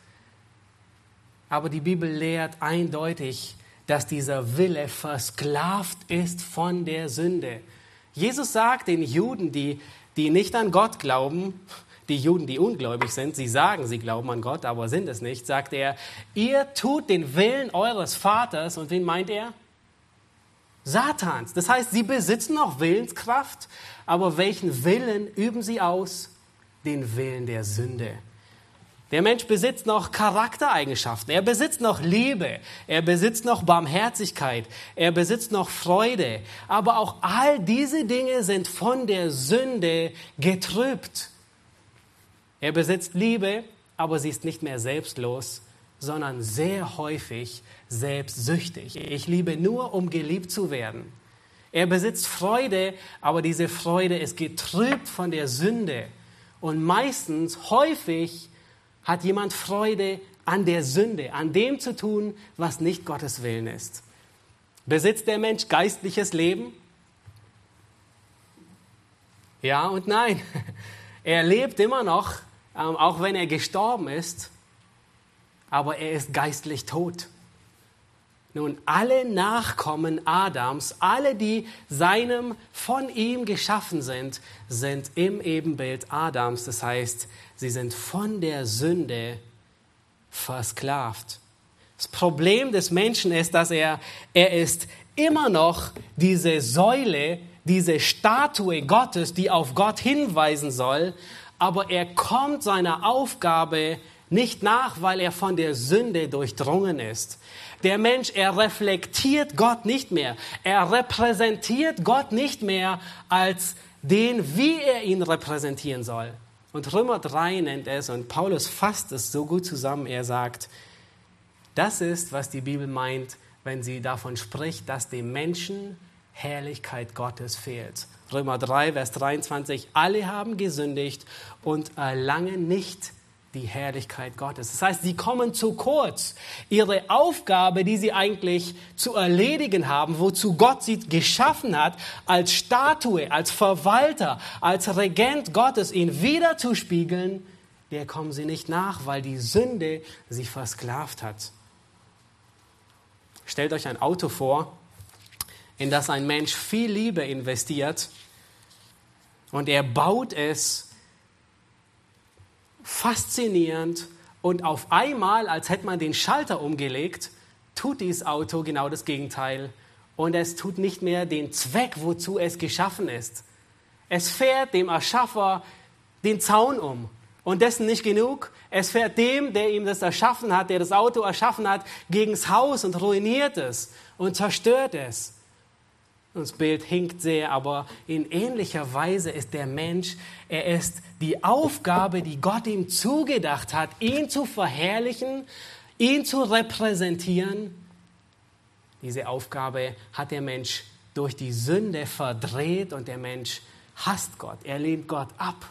aber die Bibel lehrt eindeutig, dass dieser Wille versklavt ist von der Sünde. Jesus sagt den Juden, die, die nicht an Gott glauben, die Juden, die ungläubig sind, sie sagen, sie glauben an Gott, aber sind es nicht, sagt er, ihr tut den Willen eures Vaters und wen meint er? Satans. Das heißt, sie besitzen noch Willenskraft, aber welchen Willen üben sie aus? Den Willen der Sünde. Der Mensch besitzt noch Charaktereigenschaften. Er besitzt noch Liebe. Er besitzt noch Barmherzigkeit. Er besitzt noch Freude. Aber auch all diese Dinge sind von der Sünde getrübt. Er besitzt Liebe, aber sie ist nicht mehr selbstlos, sondern sehr häufig selbstsüchtig. Ich liebe nur, um geliebt zu werden. Er besitzt Freude, aber diese Freude ist getrübt von der Sünde. Und meistens, häufig, hat jemand Freude an der Sünde, an dem zu tun, was nicht Gottes Willen ist. Besitzt der Mensch geistliches Leben? Ja und nein. Er lebt immer noch, ähm, auch wenn er gestorben ist, aber er ist geistlich tot. Nun, alle Nachkommen Adams, alle, die seinem, von ihm geschaffen sind, sind im Ebenbild Adams. Das heißt, sie sind von der Sünde versklavt. Das Problem des Menschen ist, dass er, er ist immer noch diese Säule, diese Statue Gottes, die auf Gott hinweisen soll, aber er kommt seiner Aufgabe nicht nach, weil er von der Sünde durchdrungen ist. Der Mensch, er reflektiert Gott nicht mehr. Er repräsentiert Gott nicht mehr als den, wie er ihn repräsentieren soll. Und Römer 3 nennt es, und Paulus fasst es so gut zusammen, er sagt, das ist, was die Bibel meint, wenn sie davon spricht, dass dem Menschen Herrlichkeit Gottes fehlt. Römer 3, Vers 23, alle haben gesündigt und erlangen nicht die Herrlichkeit Gottes. Das heißt, sie kommen zu kurz. Ihre Aufgabe, die sie eigentlich zu erledigen haben, wozu Gott sie geschaffen hat, als Statue, als Verwalter, als Regent Gottes, ihn wiederzuspiegeln, der kommen sie nicht nach, weil die Sünde sie versklavt hat. Stellt euch ein Auto vor, in das ein Mensch viel Liebe investiert und er baut es faszinierend und auf einmal, als hätte man den Schalter umgelegt, tut dieses Auto genau das Gegenteil und es tut nicht mehr den Zweck, wozu es geschaffen ist. Es fährt dem Erschaffer den Zaun um. Und dessen nicht genug. Es fährt dem, der ihm das erschaffen hat, der das Auto erschaffen hat, gegens Haus und ruiniert es und zerstört es. Das Bild hinkt sehr, aber in ähnlicher Weise ist der Mensch, er ist die Aufgabe, die Gott ihm zugedacht hat, ihn zu verherrlichen, ihn zu repräsentieren. Diese Aufgabe hat der Mensch durch die Sünde verdreht und der Mensch hasst Gott, er lehnt Gott ab.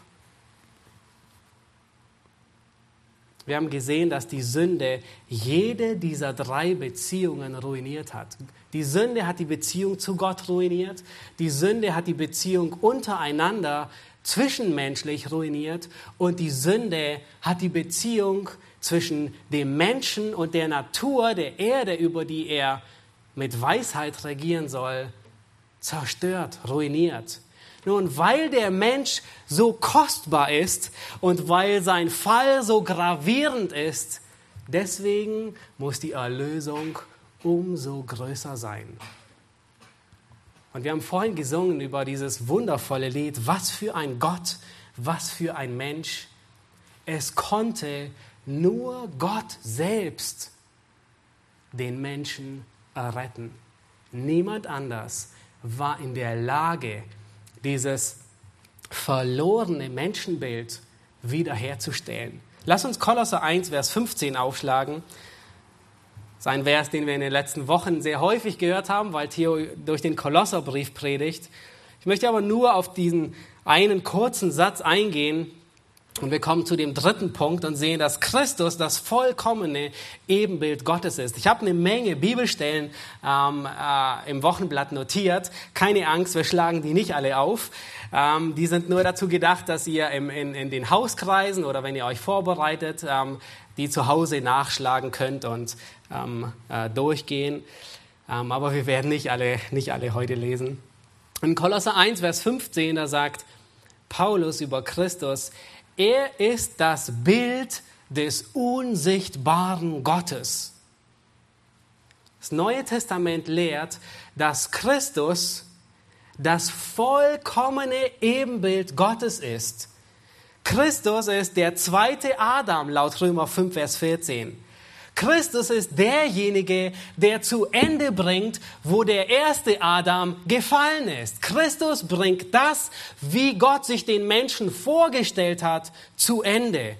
Wir haben gesehen, dass die Sünde jede dieser drei Beziehungen ruiniert hat. Die Sünde hat die Beziehung zu Gott ruiniert. Die Sünde hat die Beziehung untereinander zwischenmenschlich ruiniert. Und die Sünde hat die Beziehung zwischen dem Menschen und der Natur, der Erde, über die er mit Weisheit regieren soll, zerstört, ruiniert. Nun, weil der Mensch so kostbar ist und weil sein Fall so gravierend ist, deswegen muss die Erlösung umso größer sein. Und wir haben vorhin gesungen über dieses wundervolle Lied, was für ein Gott, was für ein Mensch. Es konnte nur Gott selbst den Menschen erretten. Niemand anders war in der Lage, dieses verlorene Menschenbild wiederherzustellen. Lass uns Kolosser 1, Vers 15 aufschlagen. Sein Vers, den wir in den letzten Wochen sehr häufig gehört haben, weil Theo durch den Kolosserbrief predigt. Ich möchte aber nur auf diesen einen kurzen Satz eingehen, und wir kommen zu dem dritten Punkt und sehen, dass Christus das vollkommene Ebenbild Gottes ist. Ich habe eine Menge Bibelstellen ähm, äh, im Wochenblatt notiert. Keine Angst, wir schlagen die nicht alle auf. Ähm, die sind nur dazu gedacht, dass ihr im, in, in den Hauskreisen oder wenn ihr euch vorbereitet, ähm, die zu Hause nachschlagen könnt und ähm, äh, durchgehen. Ähm, aber wir werden nicht alle, nicht alle heute lesen. In Kolosser 1, Vers 15, da sagt Paulus über Christus, er ist das Bild des unsichtbaren Gottes. Das Neue Testament lehrt, dass Christus das vollkommene Ebenbild Gottes ist. Christus ist der zweite Adam laut Römer 5, Vers 14. Christus ist derjenige, der zu Ende bringt, wo der erste Adam gefallen ist. Christus bringt das, wie Gott sich den Menschen vorgestellt hat, zu Ende.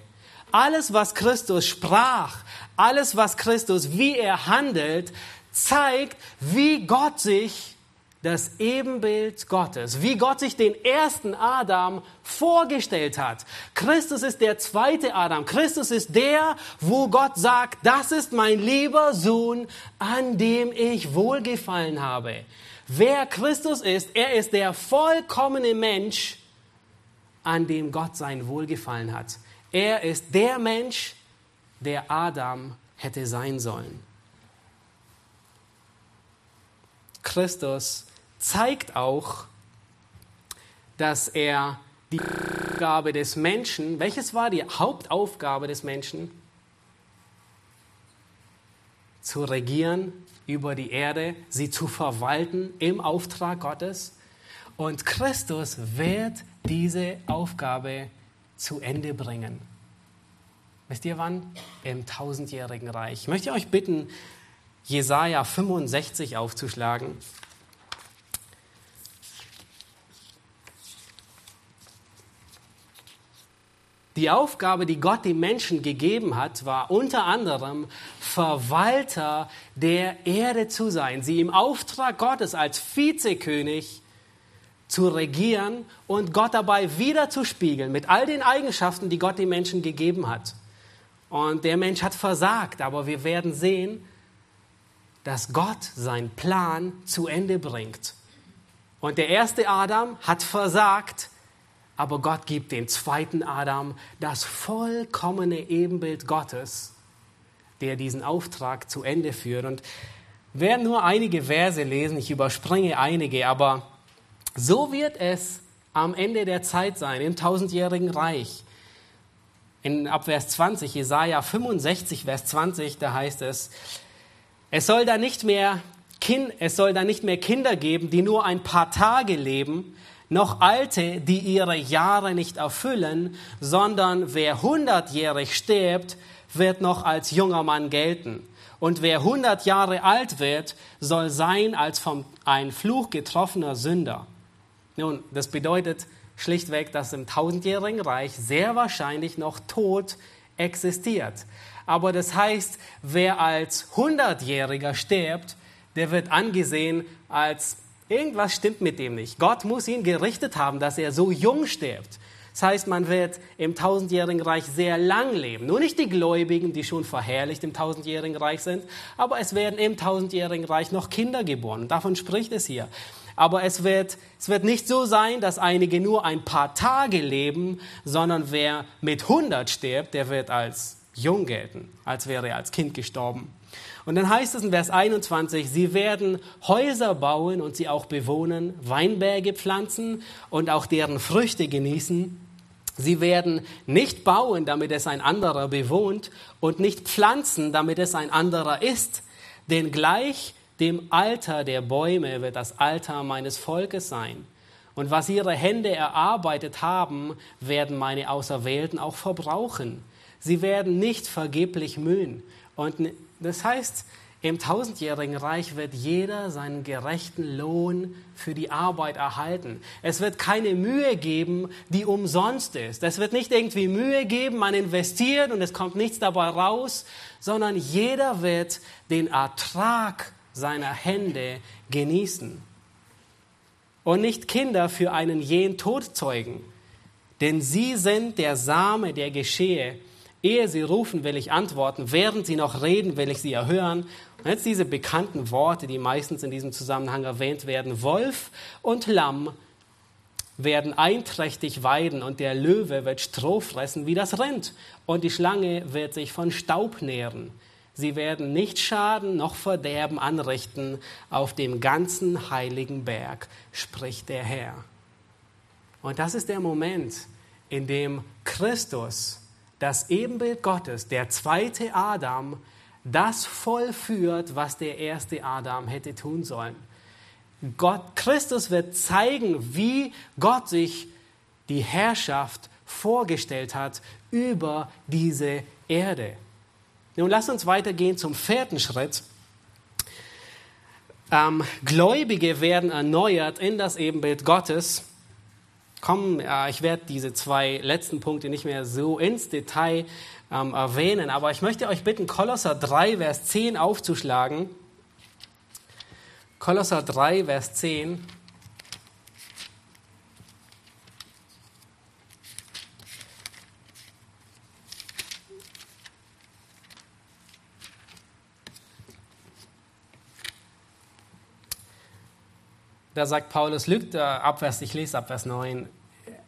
Alles, was Christus sprach, alles, was Christus, wie er handelt, zeigt, wie Gott sich das Ebenbild Gottes, wie Gott sich den ersten Adam vorgestellt hat. Christus ist der zweite Adam. Christus ist der, wo Gott sagt, das ist mein lieber Sohn, an dem ich wohlgefallen habe. Wer Christus ist, er ist der vollkommene Mensch, an dem Gott sein Wohlgefallen hat. Er ist der Mensch, der Adam hätte sein sollen. Christus zeigt auch, dass er die Aufgabe des Menschen, welches war die Hauptaufgabe des Menschen? Zu regieren über die Erde, sie zu verwalten im Auftrag Gottes. Und Christus wird diese Aufgabe zu Ende bringen. Wisst ihr wann? Im tausendjährigen Reich. Ich möchte euch bitten, Jesaja 65 aufzuschlagen. Die Aufgabe, die Gott dem Menschen gegeben hat, war unter anderem Verwalter der Erde zu sein, sie im Auftrag Gottes als Vizekönig zu regieren und Gott dabei wiederzuspiegeln mit all den Eigenschaften, die Gott dem Menschen gegeben hat. Und der Mensch hat versagt, aber wir werden sehen, dass Gott seinen Plan zu Ende bringt. Und der erste Adam hat versagt, aber Gott gibt dem zweiten Adam das vollkommene Ebenbild Gottes, der diesen Auftrag zu Ende führt. Und werden nur einige Verse lesen, ich überspringe einige, aber so wird es am Ende der Zeit sein, im tausendjährigen Reich. In Abvers 20, Jesaja 65, Vers 20, da heißt es, es soll da nicht mehr kind, es soll da nicht mehr Kinder geben, die nur ein paar Tage leben, noch Alte, die ihre Jahre nicht erfüllen, sondern wer hundertjährig stirbt, wird noch als junger Mann gelten. Und wer hundert Jahre alt wird, soll sein als vom ein Fluch getroffener Sünder. Nun, das bedeutet schlichtweg, dass im tausendjährigen Reich sehr wahrscheinlich noch Tod existiert. Aber das heißt, wer als hundertjähriger stirbt, der wird angesehen als Irgendwas stimmt mit dem nicht. Gott muss ihn gerichtet haben, dass er so jung stirbt. Das heißt, man wird im tausendjährigen Reich sehr lang leben. Nur nicht die Gläubigen, die schon verherrlicht im tausendjährigen Reich sind, aber es werden im tausendjährigen Reich noch Kinder geboren. Davon spricht es hier. Aber es wird, es wird nicht so sein, dass einige nur ein paar Tage leben, sondern wer mit 100 stirbt, der wird als jung gelten, als wäre er als Kind gestorben. Und dann heißt es in Vers 21, sie werden Häuser bauen und sie auch bewohnen, Weinberge pflanzen und auch deren Früchte genießen. Sie werden nicht bauen, damit es ein anderer bewohnt und nicht pflanzen, damit es ein anderer ist. Denn gleich dem Alter der Bäume wird das Alter meines Volkes sein. Und was ihre Hände erarbeitet haben, werden meine Auserwählten auch verbrauchen. Sie werden nicht vergeblich mühen und das heißt, Im tausendjährigen Reich wird jeder seinen gerechten Lohn für die Arbeit erhalten. Es wird keine Mühe geben, die umsonst ist. Es wird nicht irgendwie Mühe geben, man investiert und es kommt nichts dabei raus, sondern jeder wird den Ertrag seiner Hände genießen. Und nicht Kinder für einen jähen Tod zeugen, denn sie sind der Same, der geschehe. Ehe sie rufen, will ich antworten. Während sie noch reden, will ich sie erhören. Und jetzt diese bekannten Worte, die meistens in diesem Zusammenhang erwähnt werden. Wolf und Lamm werden einträchtig weiden und der Löwe wird Stroh fressen wie das Rind und die Schlange wird sich von Staub nähren. Sie werden nicht Schaden noch Verderben anrichten auf dem ganzen heiligen Berg, spricht der Herr. Und das ist der Moment, in dem Christus, das Ebenbild Gottes, der zweite Adam, das vollführt, was der erste Adam hätte tun sollen. Gott, Christus wird zeigen, wie Gott sich die Herrschaft vorgestellt hat über diese Erde. Nun lass uns weitergehen zum vierten Schritt. Ähm, Gläubige werden erneuert in das Ebenbild Gottes. Komm, äh, ich werde diese zwei letzten Punkte nicht mehr so ins Detail ähm, erwähnen, aber ich möchte euch bitten, Kolosser 3, Vers 10 aufzuschlagen. Kolosser 3, Vers 10. Da sagt Paulus, lügt, Abvers, ich lese ab Vers 9,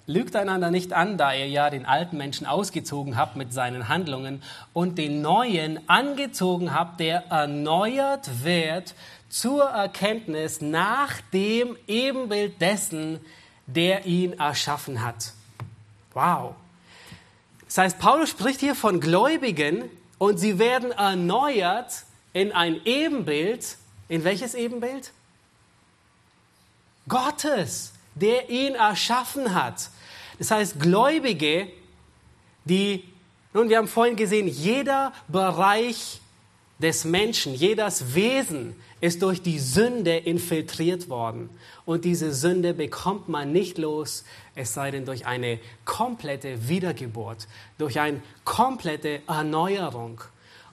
lügt einander nicht an, da ihr ja den alten Menschen ausgezogen habt mit seinen Handlungen und den neuen angezogen habt, der erneuert wird zur Erkenntnis nach dem Ebenbild dessen, der ihn erschaffen hat. Wow. Das heißt, Paulus spricht hier von Gläubigen und sie werden erneuert in ein Ebenbild. In welches Ebenbild? Gottes, der ihn erschaffen hat. Das heißt, Gläubige, die, nun, wir haben vorhin gesehen, jeder Bereich des Menschen, jedes Wesen ist durch die Sünde infiltriert worden. Und diese Sünde bekommt man nicht los, es sei denn durch eine komplette Wiedergeburt, durch eine komplette Erneuerung.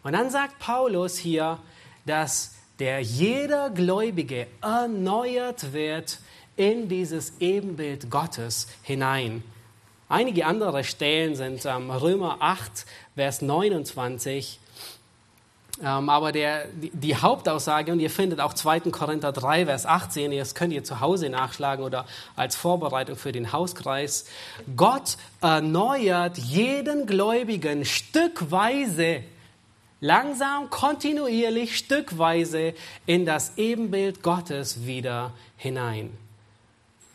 Und dann sagt Paulus hier, dass der jeder Gläubige erneuert wird in dieses Ebenbild Gottes hinein. Einige andere Stellen sind ähm, Römer 8, Vers 29. Ähm, aber der, die, die, Hauptaussage, und ihr findet auch 2. Korinther 3, Vers 18, das könnt ihr zu Hause nachschlagen oder als Vorbereitung für den Hauskreis. Gott erneuert jeden Gläubigen stückweise langsam, kontinuierlich, stückweise in das Ebenbild Gottes wieder hinein.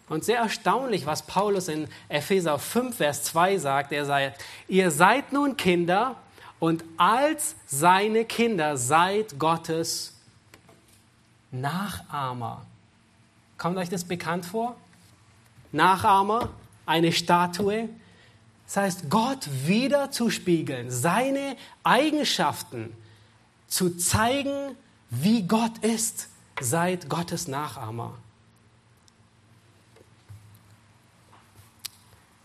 Und sehr erstaunlich, was Paulus in Epheser 5, Vers 2 sagt. Er sagt, ihr seid nun Kinder und als seine Kinder seid Gottes Nachahmer. Kommt euch das bekannt vor? Nachahmer, eine Statue. Das heißt, Gott wieder zu spiegeln, seine Eigenschaften zu zeigen, wie Gott ist. Seid Gottes Nachahmer.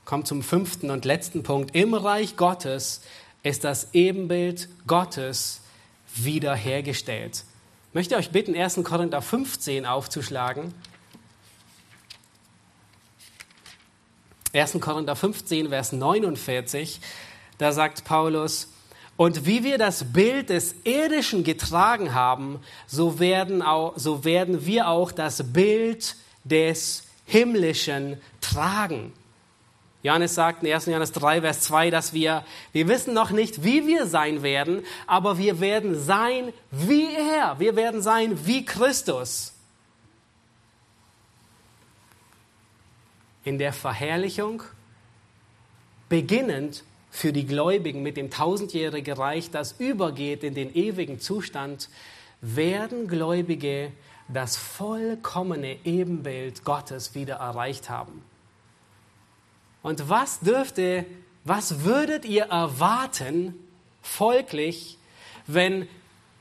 Kommt zum fünften und letzten Punkt. Im Reich Gottes ist das Ebenbild Gottes wiederhergestellt. Ich möchte euch bitten, 1. Korinther 15 aufzuschlagen. 1. Korinther 15, Vers 49, da sagt Paulus, und wie wir das Bild des Irdischen getragen haben, so werden, auch, so werden wir auch das Bild des Himmlischen tragen. Johannes sagt in 1. Johannes 3, Vers 2, dass wir, wir wissen noch nicht, wie wir sein werden, aber wir werden sein wie er. Wir werden sein wie Christus. In der Verherrlichung, beginnend für die Gläubigen mit dem tausendjährigen Reich, das übergeht in den ewigen Zustand, werden Gläubige das vollkommene Ebenbild Gottes wieder erreicht haben. Und was dürfte, was würdet ihr erwarten, folglich, wenn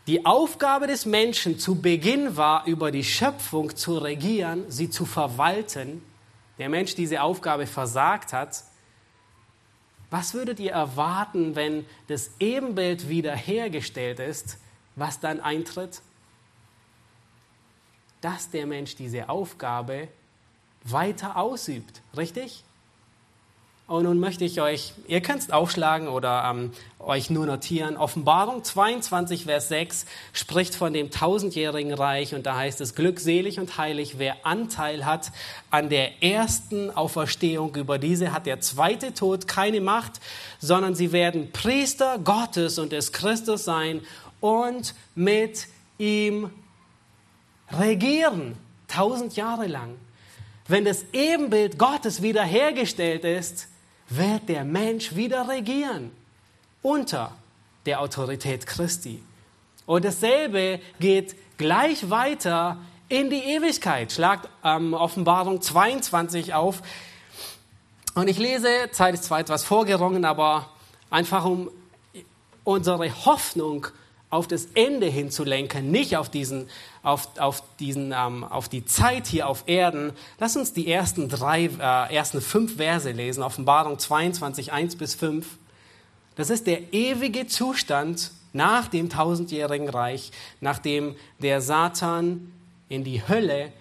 die Aufgabe des Menschen zu Beginn war, über die Schöpfung zu regieren, sie zu verwalten, der Mensch diese Aufgabe versagt hat, was würdet ihr erwarten, wenn das Ebenbild wiederhergestellt ist, was dann eintritt? Dass der Mensch diese Aufgabe weiter ausübt, richtig? Und nun möchte ich euch, ihr könnt es aufschlagen oder ähm, euch nur notieren. Offenbarung 22, Vers 6 spricht von dem tausendjährigen Reich und da heißt es, glückselig und heilig, wer Anteil hat an der ersten Auferstehung. Über diese hat der zweite Tod keine Macht, sondern sie werden Priester Gottes und des Christus sein und mit ihm regieren, tausend Jahre lang. Wenn das Ebenbild Gottes wiederhergestellt ist, wird der Mensch wieder regieren unter der Autorität Christi. Und dasselbe geht gleich weiter in die Ewigkeit. Schlagt ähm, Offenbarung 22 auf. Und ich lese, Zeit ist zwar etwas vorgerungen, aber einfach um unsere Hoffnung auf das Ende hinzulenken, nicht auf, diesen, auf, auf, diesen, ähm, auf die Zeit hier auf Erden. Lass uns die ersten drei, äh, ersten fünf Verse lesen, Offenbarung 22, 1 bis 5. Das ist der ewige Zustand nach dem tausendjährigen Reich, nachdem der Satan in die Hölle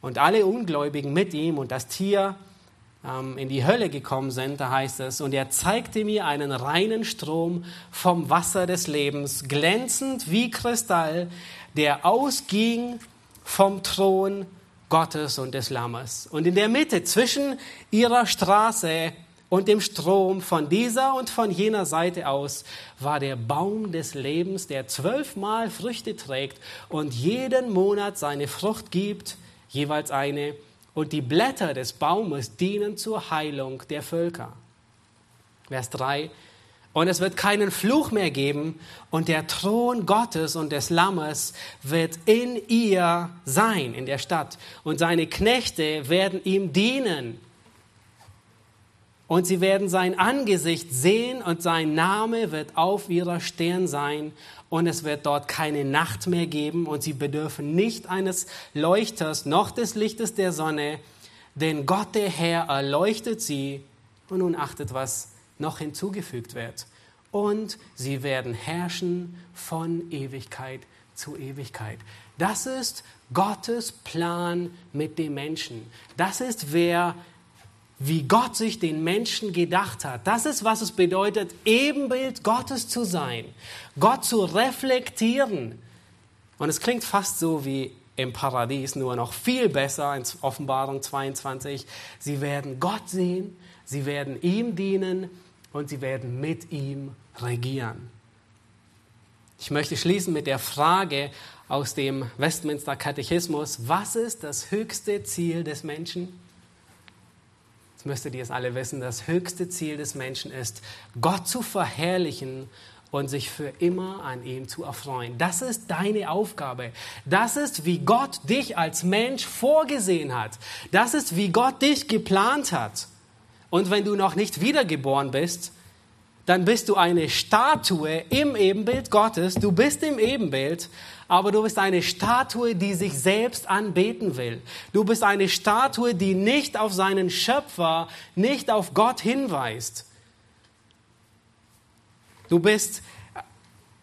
und alle Ungläubigen mit ihm und das Tier in die Hölle gekommen sind, da heißt es, und er zeigte mir einen reinen Strom vom Wasser des Lebens, glänzend wie Kristall, der ausging vom Thron Gottes und des Lammes. Und in der Mitte zwischen ihrer Straße und dem Strom von dieser und von jener Seite aus war der Baum des Lebens, der zwölfmal Früchte trägt und jeden Monat seine Frucht gibt, jeweils eine und die Blätter des Baumes dienen zur Heilung der Völker. Vers 3. Und es wird keinen Fluch mehr geben und der Thron Gottes und des Lammes wird in ihr sein, in der Stadt. Und seine Knechte werden ihm dienen. Und sie werden sein Angesicht sehen und sein Name wird auf ihrer Stirn sein und es wird dort keine Nacht mehr geben und sie bedürfen nicht eines Leuchters noch des Lichtes der Sonne, denn Gott der Herr erleuchtet sie und nun achtet, was noch hinzugefügt wird. Und sie werden herrschen von Ewigkeit zu Ewigkeit. Das ist Gottes Plan mit dem Menschen. Das ist, wer wie Gott sich den Menschen gedacht hat. Das ist, was es bedeutet, Ebenbild Gottes zu sein, Gott zu reflektieren. Und es klingt fast so wie im Paradies, nur noch viel besser in Offenbarung 22. Sie werden Gott sehen, sie werden ihm dienen und sie werden mit ihm regieren. Ich möchte schließen mit der Frage aus dem Westminster Katechismus, was ist das höchste Ziel des Menschen? Jetzt müsstet ihr es alle wissen, das höchste Ziel des Menschen ist, Gott zu verherrlichen und sich für immer an ihm zu erfreuen. Das ist deine Aufgabe. Das ist, wie Gott dich als Mensch vorgesehen hat. Das ist, wie Gott dich geplant hat. Und wenn du noch nicht wiedergeboren bist, dann bist du eine Statue im Ebenbild Gottes. Du bist im Ebenbild, aber du bist eine Statue, die sich selbst anbeten will. Du bist eine Statue, die nicht auf seinen Schöpfer, nicht auf Gott hinweist. Du bist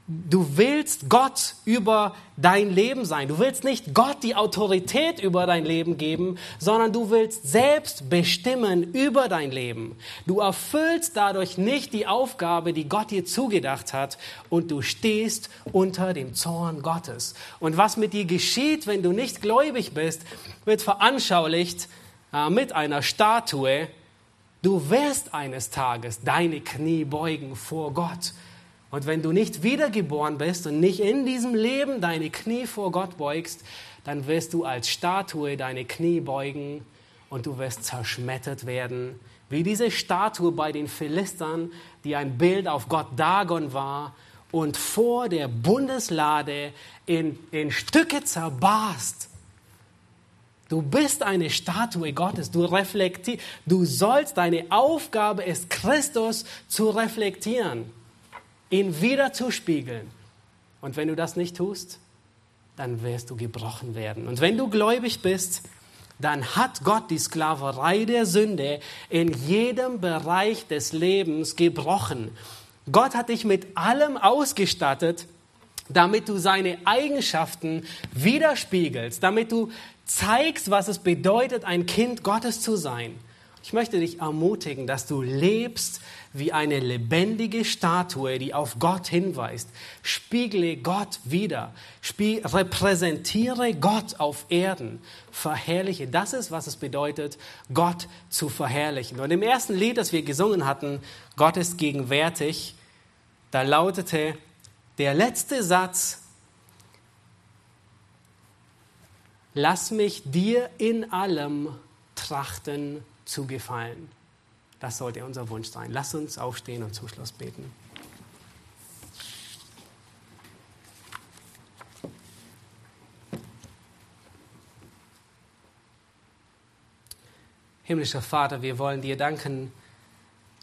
Du willst Gott über dein Leben sein. Du willst nicht Gott die Autorität über dein Leben geben, sondern du willst selbst bestimmen über dein Leben. Du erfüllst dadurch nicht die Aufgabe, die Gott dir zugedacht hat und du stehst unter dem Zorn Gottes. Und was mit dir geschieht, wenn du nicht gläubig bist, wird veranschaulicht äh, mit einer Statue. Du wirst eines Tages deine Knie beugen vor Gott und wenn du nicht wiedergeboren bist und nicht in diesem Leben deine Knie vor Gott beugst, dann wirst du als Statue deine Knie beugen und du wirst zerschmettert werden. Wie diese Statue bei den Philistern, die ein Bild auf Gott Dagon war und vor der Bundeslade in, in Stücke zerbarst. Du bist eine Statue Gottes. Du reflektierst. Du sollst, deine Aufgabe ist, Christus zu reflektieren ihn wieder zu spiegeln. Und wenn du das nicht tust, dann wirst du gebrochen werden. Und wenn du gläubig bist, dann hat Gott die Sklaverei der Sünde in jedem Bereich des Lebens gebrochen. Gott hat dich mit allem ausgestattet, damit du seine Eigenschaften widerspiegelst, damit du zeigst, was es bedeutet, ein Kind Gottes zu sein. Ich möchte dich ermutigen, dass du lebst wie eine lebendige Statue, die auf Gott hinweist. Spiegle Gott wieder. Spie repräsentiere Gott auf Erden. Verherrliche. Das ist, was es bedeutet, Gott zu verherrlichen. Und im ersten Lied, das wir gesungen hatten, Gott ist gegenwärtig, da lautete der letzte Satz, lass mich dir in allem trachten zu gefallen. Das sollte unser Wunsch sein. Lass uns aufstehen und zum Schluss beten. Himmlischer Vater, wir wollen dir danken,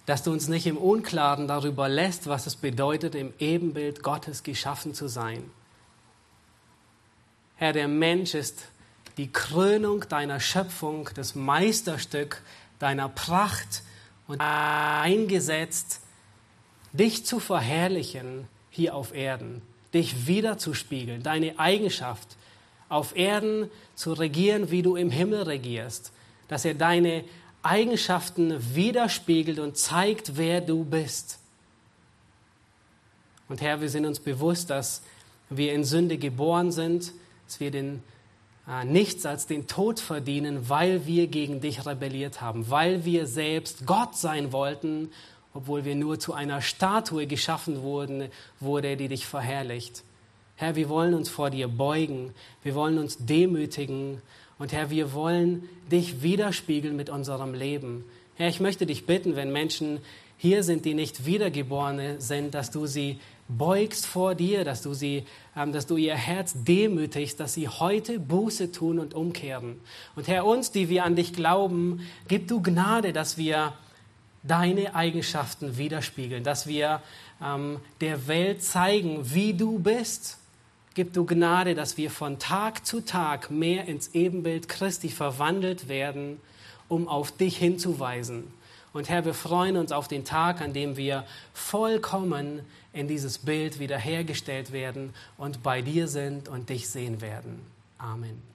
dass du uns nicht im Unklaren darüber lässt, was es bedeutet, im Ebenbild Gottes geschaffen zu sein. Herr, der Mensch ist die Krönung deiner Schöpfung, das Meisterstück deiner Pracht und eingesetzt, dich zu verherrlichen hier auf Erden, dich wiederzuspiegeln, deine Eigenschaft auf Erden zu regieren, wie du im Himmel regierst, dass er deine Eigenschaften widerspiegelt und zeigt, wer du bist. Und Herr, wir sind uns bewusst, dass wir in Sünde geboren sind, dass wir den nichts als den Tod verdienen, weil wir gegen dich rebelliert haben, weil wir selbst Gott sein wollten, obwohl wir nur zu einer Statue geschaffen wurden, wurde, die dich verherrlicht. Herr, wir wollen uns vor dir beugen, wir wollen uns demütigen und Herr, wir wollen dich widerspiegeln mit unserem Leben. Herr, ich möchte dich bitten, wenn Menschen hier sind, die nicht Wiedergeborene sind, dass du sie beugst vor dir, dass du, sie, ähm, dass du ihr Herz demütigst, dass sie heute Buße tun und umkehren. Und Herr, uns, die wir an dich glauben, gib du Gnade, dass wir deine Eigenschaften widerspiegeln, dass wir ähm, der Welt zeigen, wie du bist. Gib du Gnade, dass wir von Tag zu Tag mehr ins Ebenbild Christi verwandelt werden, um auf dich hinzuweisen. Und Herr, wir freuen uns auf den Tag, an dem wir vollkommen in dieses Bild wiederhergestellt werden und bei dir sind und dich sehen werden. Amen.